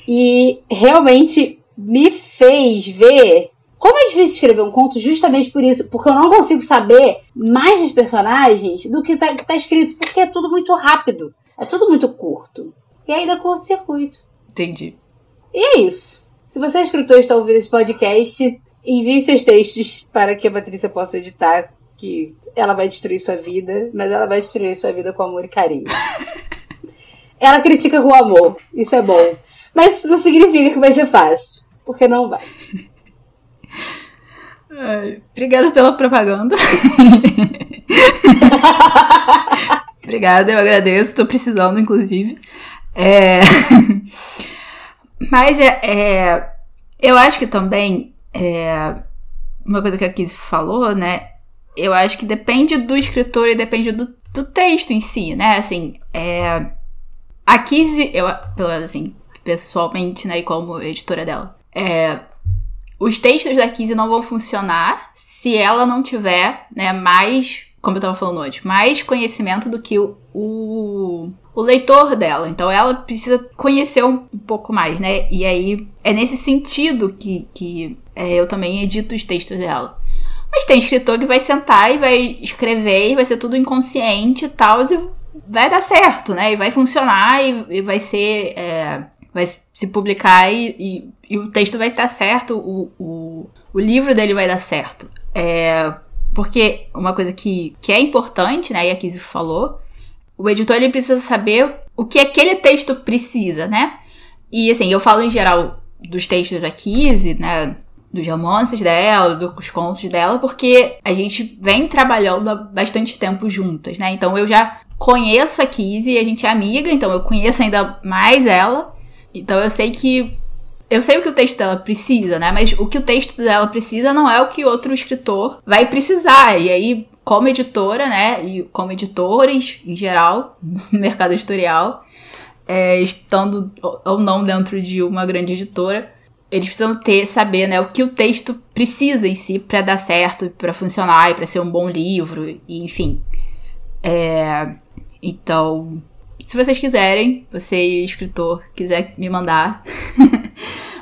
E realmente me fez ver como é difícil escrever um conto justamente por isso, porque eu não consigo saber mais dos personagens do que está tá escrito, porque é tudo muito rápido. É tudo muito curto. E aí dá curto-circuito. Entendi. E é isso. Se você é escritor e está ouvindo esse podcast, envie seus textos para que a Patrícia possa editar, que ela vai destruir sua vida, mas ela vai destruir sua vida com amor e carinho. [LAUGHS] ela critica com amor, isso é bom. Mas isso não significa que vai ser fácil, porque não vai. Ai, obrigada pela propaganda. [LAUGHS] Obrigada, eu agradeço, tô precisando, inclusive. É... Mas é, é, eu acho que também é, uma coisa que a Kizzy falou, né? Eu acho que depende do escritor e depende do, do texto em si, né? Assim, é, a Kizzy, eu, pelo menos assim, pessoalmente, né, e como editora dela, é, os textos da Kizzy não vão funcionar se ela não tiver, né, mais como eu tava falando antes, mais conhecimento do que o, o, o leitor dela. Então ela precisa conhecer um, pouco mais, né? E aí é nesse sentido que, que é, eu também edito os textos dela. Mas tem escritor que vai sentar e vai escrever e vai ser tudo inconsciente e tal, e vai dar certo, né? E vai funcionar e, e vai ser. É, vai se publicar e, e, e, o texto vai estar certo, o, o, o livro dele vai dar certo. É, porque uma coisa que, que é importante, né, e a Kizzy falou, o editor ele precisa saber o que aquele texto precisa, né? E assim, eu falo em geral dos textos da Kizzy, né, dos romances dela, dos contos dela, porque a gente vem trabalhando há bastante tempo juntas, né? Então eu já conheço a Kizzy, a gente é amiga, então eu conheço ainda mais ela. Então eu sei que. Eu sei o que o texto dela precisa, né? Mas o que o texto dela precisa não é o que outro escritor vai precisar. E aí, como editora, né? E como editores, em geral, [LAUGHS] no mercado editorial, é, estando ou não dentro de uma grande editora, eles precisam ter, saber, né, o que o texto precisa em si para dar certo, para funcionar e para ser um bom livro, e, enfim. É, então, se vocês quiserem, você, escritor, quiser me mandar [LAUGHS]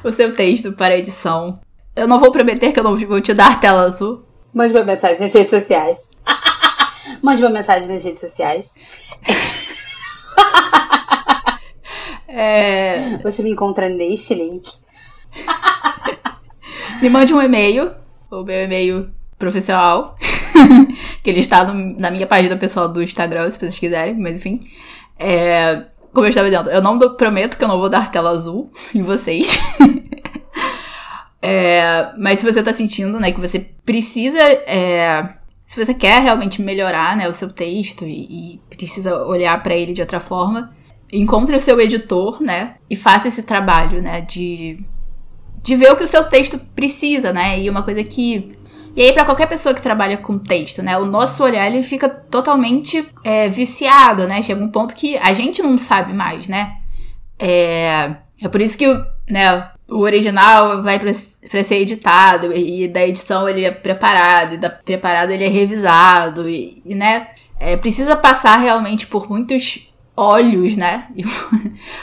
o seu texto para edição, eu não vou prometer que eu não vou te dar tela azul. Mande uma mensagem nas redes sociais. [LAUGHS] Mande uma mensagem nas redes sociais. É... Você me encontra neste link. [LAUGHS] Me mande um e-mail, o meu e-mail profissional, [LAUGHS] que ele está no, na minha página pessoal do Instagram, se vocês quiserem, mas enfim. É, como eu estava dizendo, eu não prometo que eu não vou dar tela azul em vocês. É, mas se você está sentindo, né, que você precisa. É, se você quer realmente melhorar, né, o seu texto e, e precisa olhar para ele de outra forma, encontre o seu editor, né, e faça esse trabalho, né, de de ver o que o seu texto precisa, né? E uma coisa que e aí, para qualquer pessoa que trabalha com texto, né? O nosso olhar ele fica totalmente é, viciado, né? Chega um ponto que a gente não sabe mais, né? É, é por isso que né, o original vai para ser editado, e, da edição ele é preparado, e da preparado ele é revisado, e, e né? É, precisa passar realmente por muitos olhos, né? [LAUGHS] E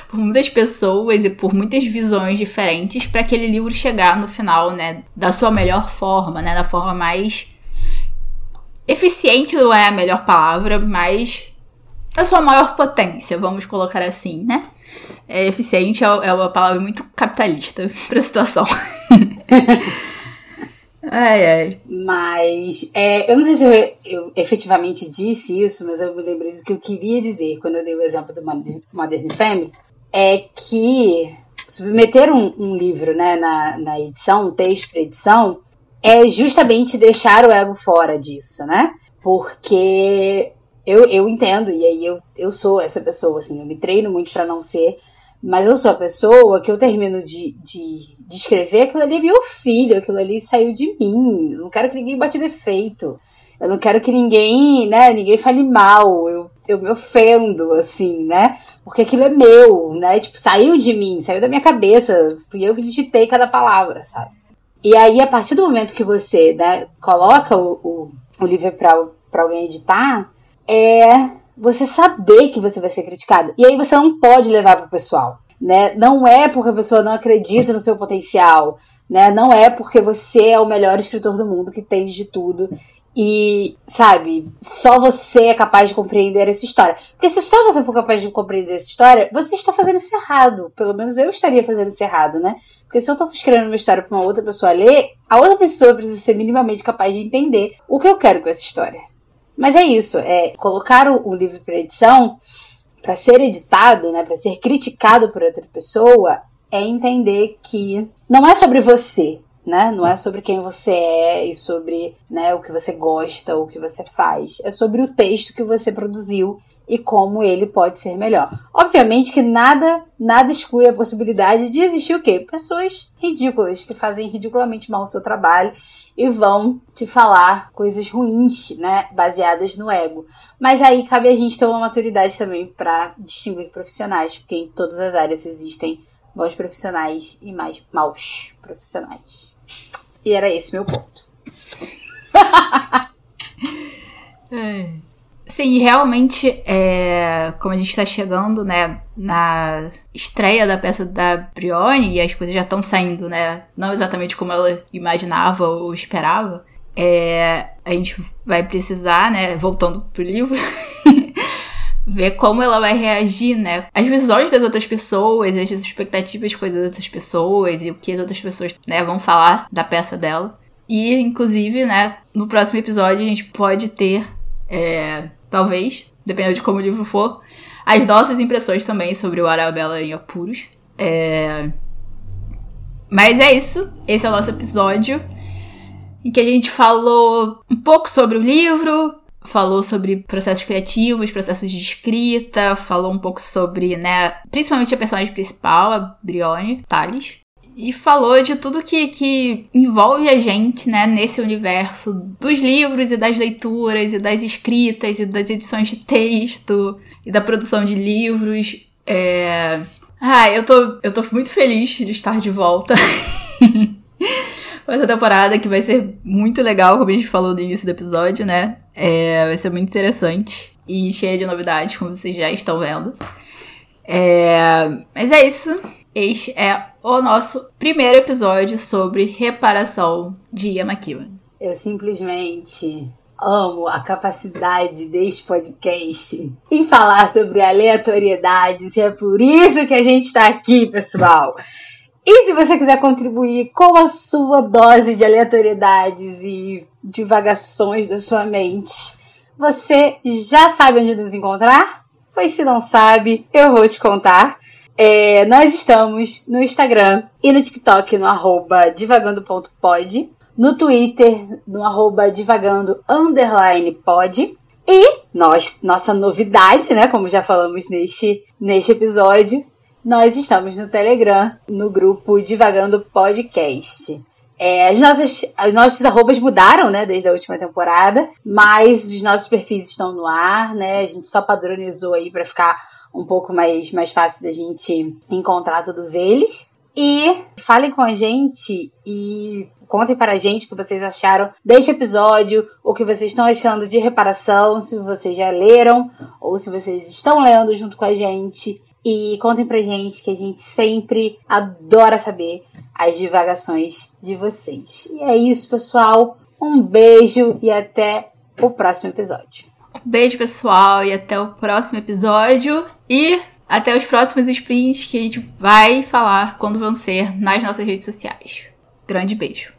por muitas pessoas e por muitas visões diferentes para aquele livro chegar no final, né, da sua melhor forma, né, da forma mais eficiente não é a melhor palavra, mas da sua maior potência, vamos colocar assim, né? É, eficiente é, é uma palavra muito capitalista [LAUGHS] para a situação. [LAUGHS] Ai, ai. Mas, é, eu não sei se eu, eu, efetivamente disse isso, mas eu me lembrei do que eu queria dizer quando eu dei o exemplo do Modern Family. É que submeter um, um livro né, na, na edição, um texto para edição, é justamente deixar o ego fora disso, né? Porque eu, eu entendo, e aí eu, eu sou essa pessoa, assim, eu me treino muito para não ser mas eu sou a pessoa que eu termino de, de, de escrever, aquilo ali é meu filho, aquilo ali saiu de mim. Eu não quero que ninguém bate defeito. Eu não quero que ninguém, né, ninguém fale mal. Eu, eu me ofendo, assim, né? Porque aquilo é meu, né? Tipo, saiu de mim, saiu da minha cabeça. Fui eu que digitei cada palavra, sabe? E aí, a partir do momento que você, né, coloca o, o, o livro pra alguém editar, é você saber que você vai ser criticada. E aí você não pode levar pro pessoal. Né? Não é porque a pessoa não acredita no seu potencial, né? Não é porque você é o melhor escritor do mundo que tem de tudo e, sabe, só você é capaz de compreender essa história. Porque se só você for capaz de compreender essa história, você está fazendo isso errado. Pelo menos eu estaria fazendo isso errado, né? Porque se eu estou escrevendo uma história para uma outra pessoa ler, a outra pessoa precisa ser minimamente capaz de entender o que eu quero com essa história. Mas é isso, é colocar o, o livro para edição, para ser editado, né, para ser criticado por outra pessoa, é entender que não é sobre você, né? Não é sobre quem você é e sobre né, o que você gosta ou o que você faz. É sobre o texto que você produziu e como ele pode ser melhor. Obviamente que nada, nada exclui a possibilidade de existir o quê? Pessoas ridículas que fazem ridiculamente mal o seu trabalho e vão te falar coisas ruins, né, baseadas no ego. Mas aí cabe a gente ter uma maturidade também para distinguir profissionais, porque em todas as áreas existem bons profissionais e mais maus profissionais. E era esse meu ponto. [LAUGHS] é. Sim, realmente, é, como a gente está chegando, né, na estreia da peça da Brione, e as coisas já estão saindo, né, não exatamente como ela imaginava ou esperava, é, a gente vai precisar, né, voltando pro livro, [LAUGHS] ver como ela vai reagir, né, às visões das outras pessoas, as expectativas com as outras pessoas, e o que as outras pessoas, né, vão falar da peça dela. E, inclusive, né, no próximo episódio a gente pode ter é, talvez, dependendo de como o livro for. As nossas impressões também sobre o Arabella em Apuros. É... Mas é isso. Esse é o nosso episódio. Em que a gente falou um pouco sobre o livro, falou sobre processos criativos, processos de escrita, falou um pouco sobre, né, principalmente a personagem principal, a Brione Thales. E falou de tudo que, que envolve a gente, né, nesse universo dos livros e das leituras e das escritas e das edições de texto e da produção de livros. É... Ah, eu tô, eu tô muito feliz de estar de volta. [LAUGHS] essa temporada que vai ser muito legal, como a gente falou no início do episódio, né? É, vai ser muito interessante e cheia de novidades, como vocês já estão vendo. É, mas é isso. Este é o nosso primeiro episódio sobre reparação de Yamakiba. Eu simplesmente amo a capacidade deste podcast em falar sobre aleatoriedades e é por isso que a gente está aqui, pessoal. E se você quiser contribuir com a sua dose de aleatoriedades e divagações da sua mente, você já sabe onde nos encontrar? Pois se não sabe, eu vou te contar. É, nós estamos no Instagram e no TikTok no arroba divagando.pod, no Twitter no arroba divagando pod. E nós, nossa novidade, né? Como já falamos neste, neste episódio, nós estamos no Telegram, no grupo Divagando Podcast. É, as nossas, os nossos arrobas mudaram, né, desde a última temporada, mas os nossos perfis estão no ar, né? A gente só padronizou aí para ficar um pouco mais, mais fácil da gente encontrar todos eles. E falem com a gente e contem para a gente o que vocês acharam deste episódio, o que vocês estão achando de reparação, se vocês já leram ou se vocês estão lendo junto com a gente. E contem pra gente que a gente sempre adora saber as divagações de vocês. E é isso, pessoal. Um beijo e até o próximo episódio. Beijo, pessoal, e até o próximo episódio. E até os próximos sprints que a gente vai falar quando vão ser nas nossas redes sociais. Grande beijo.